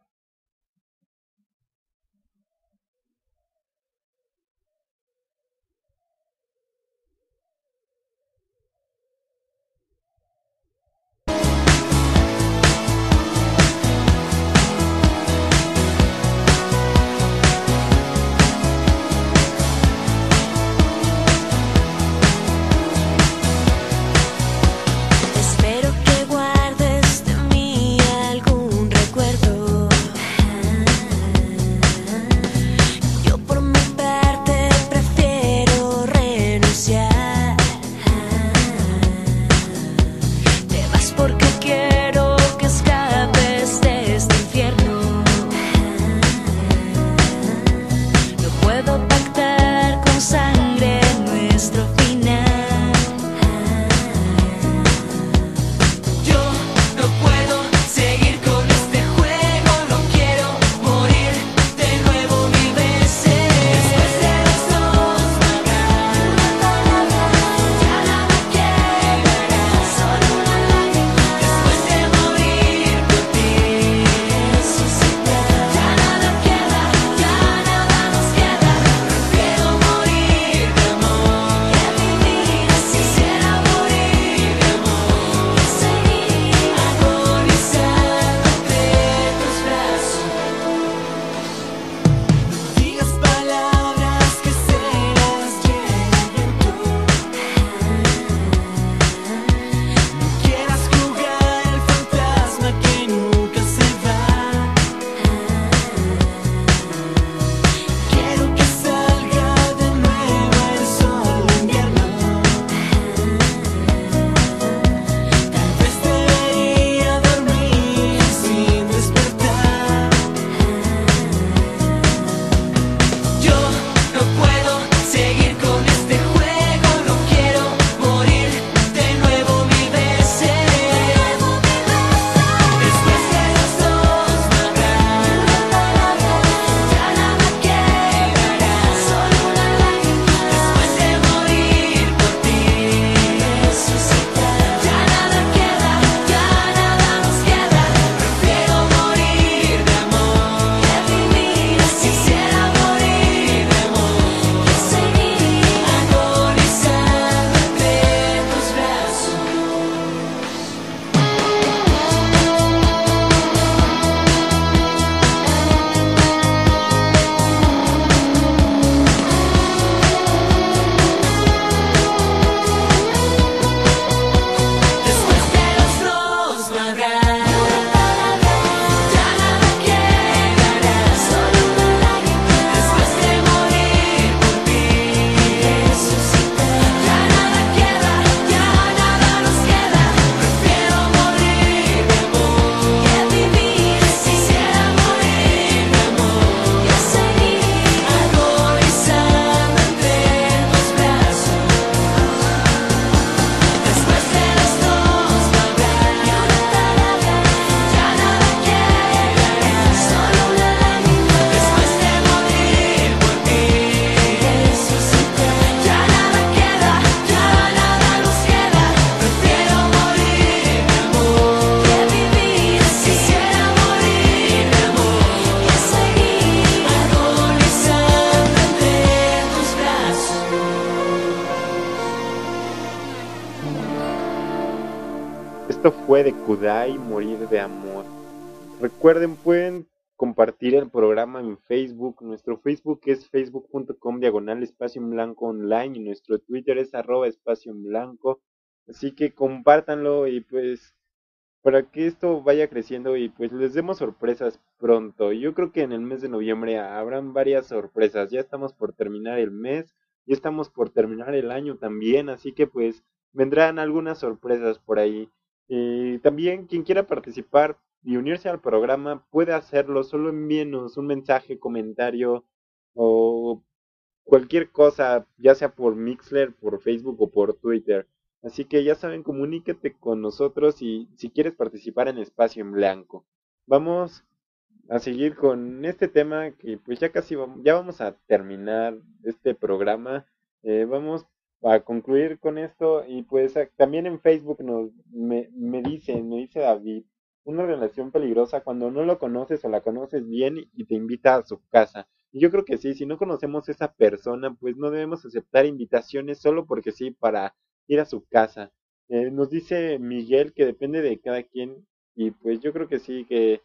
Kudai, Morir de Amor. Recuerden, pueden compartir el programa en Facebook. Nuestro Facebook es facebook.com diagonal espacio en blanco online y nuestro Twitter es arroba espacio en blanco. Así que compártanlo y pues para que esto vaya creciendo y pues les demos sorpresas pronto. Yo creo que en el mes de noviembre habrán varias sorpresas. Ya estamos por terminar el mes, ya estamos por terminar el año también, así que pues vendrán algunas sorpresas por ahí. Y también quien quiera participar y unirse al programa puede hacerlo, solo envíenos un mensaje, comentario o cualquier cosa, ya sea por Mixler, por Facebook o por Twitter. Así que ya saben, comuníquete con nosotros y si quieres participar en Espacio en Blanco. Vamos a seguir con este tema que pues ya casi vamos, ya vamos a terminar este programa. Eh, vamos para concluir con esto, y pues a- también en Facebook nos me, me dice, me dice David, una relación peligrosa cuando no lo conoces o la conoces bien y te invita a su casa. Y yo creo que sí, si no conocemos a esa persona, pues no debemos aceptar invitaciones solo porque sí para ir a su casa. Eh, nos dice Miguel que depende de cada quien y pues yo creo que sí, que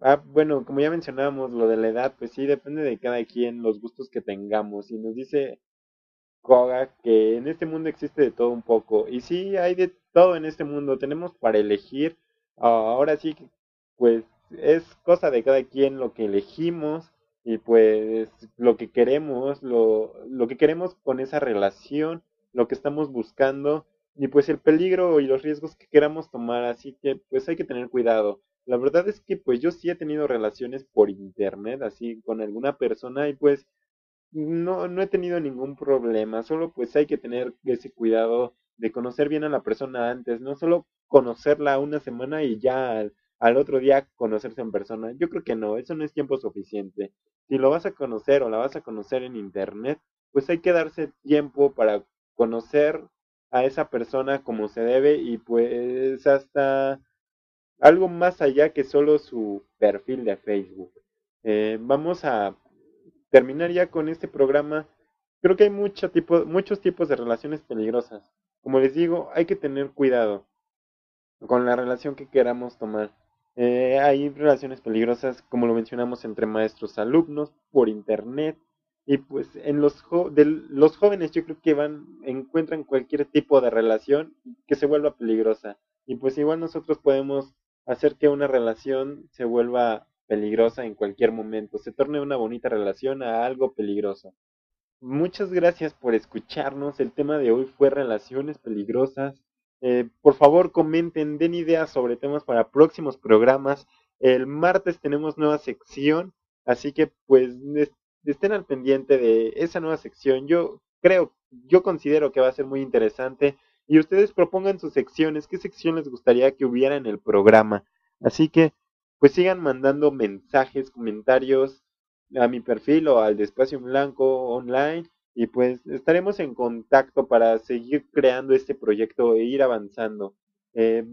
Ah, bueno, como ya mencionábamos, lo de la edad, pues sí, depende de cada quien, los gustos que tengamos. Y nos dice Koga que en este mundo existe de todo un poco. Y sí, hay de todo en este mundo. Tenemos para elegir. Ah, ahora sí, pues es cosa de cada quien lo que elegimos y pues lo que queremos, lo, lo que queremos con esa relación, lo que estamos buscando y pues el peligro y los riesgos que queramos tomar. Así que pues hay que tener cuidado. La verdad es que pues yo sí he tenido relaciones por internet, así con alguna persona y pues no, no he tenido ningún problema, solo pues hay que tener ese cuidado de conocer bien a la persona antes, no solo conocerla una semana y ya al, al otro día conocerse en persona. Yo creo que no, eso no es tiempo suficiente. Si lo vas a conocer o la vas a conocer en internet, pues hay que darse tiempo para conocer a esa persona como se debe y pues hasta algo más allá que solo su perfil de Facebook. Eh, vamos a terminar ya con este programa. Creo que hay mucho tipo, muchos tipos de relaciones peligrosas. Como les digo, hay que tener cuidado con la relación que queramos tomar. Eh, hay relaciones peligrosas, como lo mencionamos, entre maestros alumnos, por internet. Y pues en los, de los jóvenes yo creo que van, encuentran cualquier tipo de relación que se vuelva peligrosa. Y pues igual nosotros podemos hacer que una relación se vuelva peligrosa en cualquier momento, se torne una bonita relación a algo peligroso. Muchas gracias por escucharnos. El tema de hoy fue relaciones peligrosas. Eh, por favor, comenten, den ideas sobre temas para próximos programas. El martes tenemos nueva sección, así que pues es- estén al pendiente de esa nueva sección. Yo creo, yo considero que va a ser muy interesante y ustedes propongan sus secciones, qué sección les gustaría que hubiera en el programa. Así que pues sigan mandando mensajes, comentarios a mi perfil o al de Espacio Blanco online y pues estaremos en contacto para seguir creando este proyecto e ir avanzando. Eh,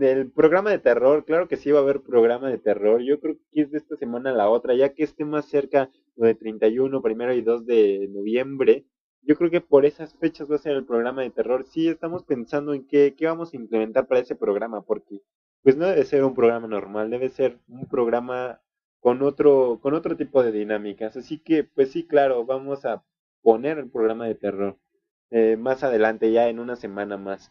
el programa de terror, claro que sí va a haber programa de terror. Yo creo que es de esta semana a la otra, ya que esté más cerca lo de 31, primero y 2 de noviembre. Yo creo que por esas fechas va a ser el programa de terror. Sí, estamos pensando en qué, qué vamos a implementar para ese programa, porque pues no debe ser un programa normal, debe ser un programa con otro, con otro tipo de dinámicas. Así que, pues sí, claro, vamos a poner el programa de terror eh, más adelante, ya en una semana más.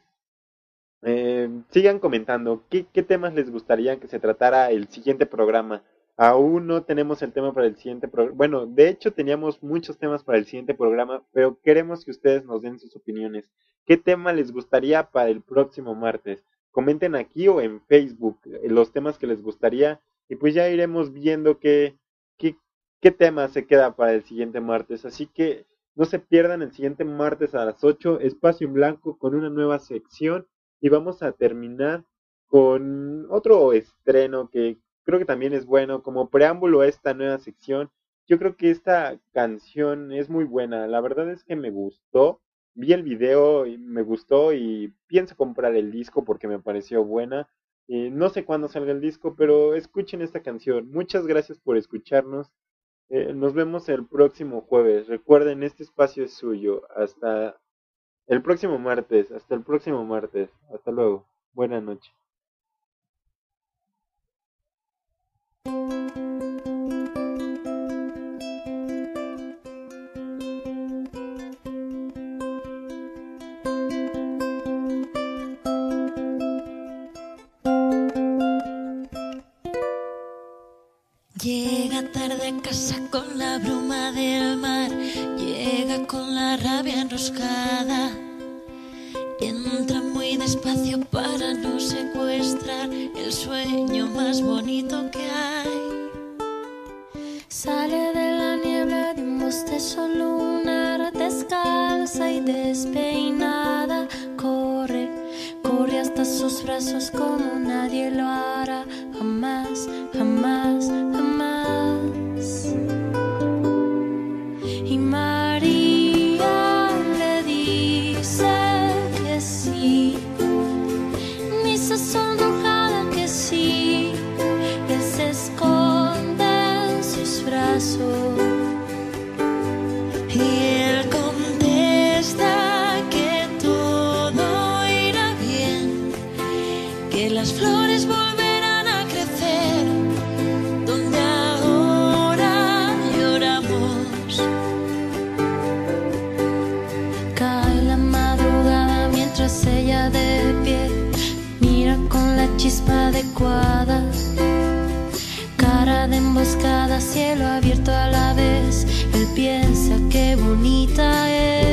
Eh, sigan comentando ¿qué, qué temas les gustaría que se tratara el siguiente programa. Aún no tenemos el tema para el siguiente programa. Bueno, de hecho teníamos muchos temas para el siguiente programa, pero queremos que ustedes nos den sus opiniones. ¿Qué tema les gustaría para el próximo martes? Comenten aquí o en Facebook eh, los temas que les gustaría y pues ya iremos viendo qué, qué, qué tema se queda para el siguiente martes. Así que no se pierdan el siguiente martes a las 8, espacio en blanco con una nueva sección y vamos a terminar con otro estreno que creo que también es bueno como preámbulo a esta nueva sección. Yo creo que esta canción es muy buena, la verdad es que me gustó. Vi el video y me gustó y pienso comprar el disco porque me pareció buena. Eh, no sé cuándo salga el disco, pero escuchen esta canción. Muchas gracias por escucharnos. Eh, nos vemos el próximo jueves. Recuerden, este espacio es suyo. Hasta el próximo martes. Hasta el próximo martes. Hasta luego. Buenas noches. Tarde a casa con la bruma del mar, llega con la rabia enroscada. Entra muy despacio para no secuestrar el sueño más bonito que hay. Sale de la niebla de un bostezo lunar, descalza y despeinada. Corre, corre hasta sus brazos como nadie lo hará. Jamás, jamás. adecuadas. Cara de emboscada, cielo abierto a la vez. Él piensa que bonita es.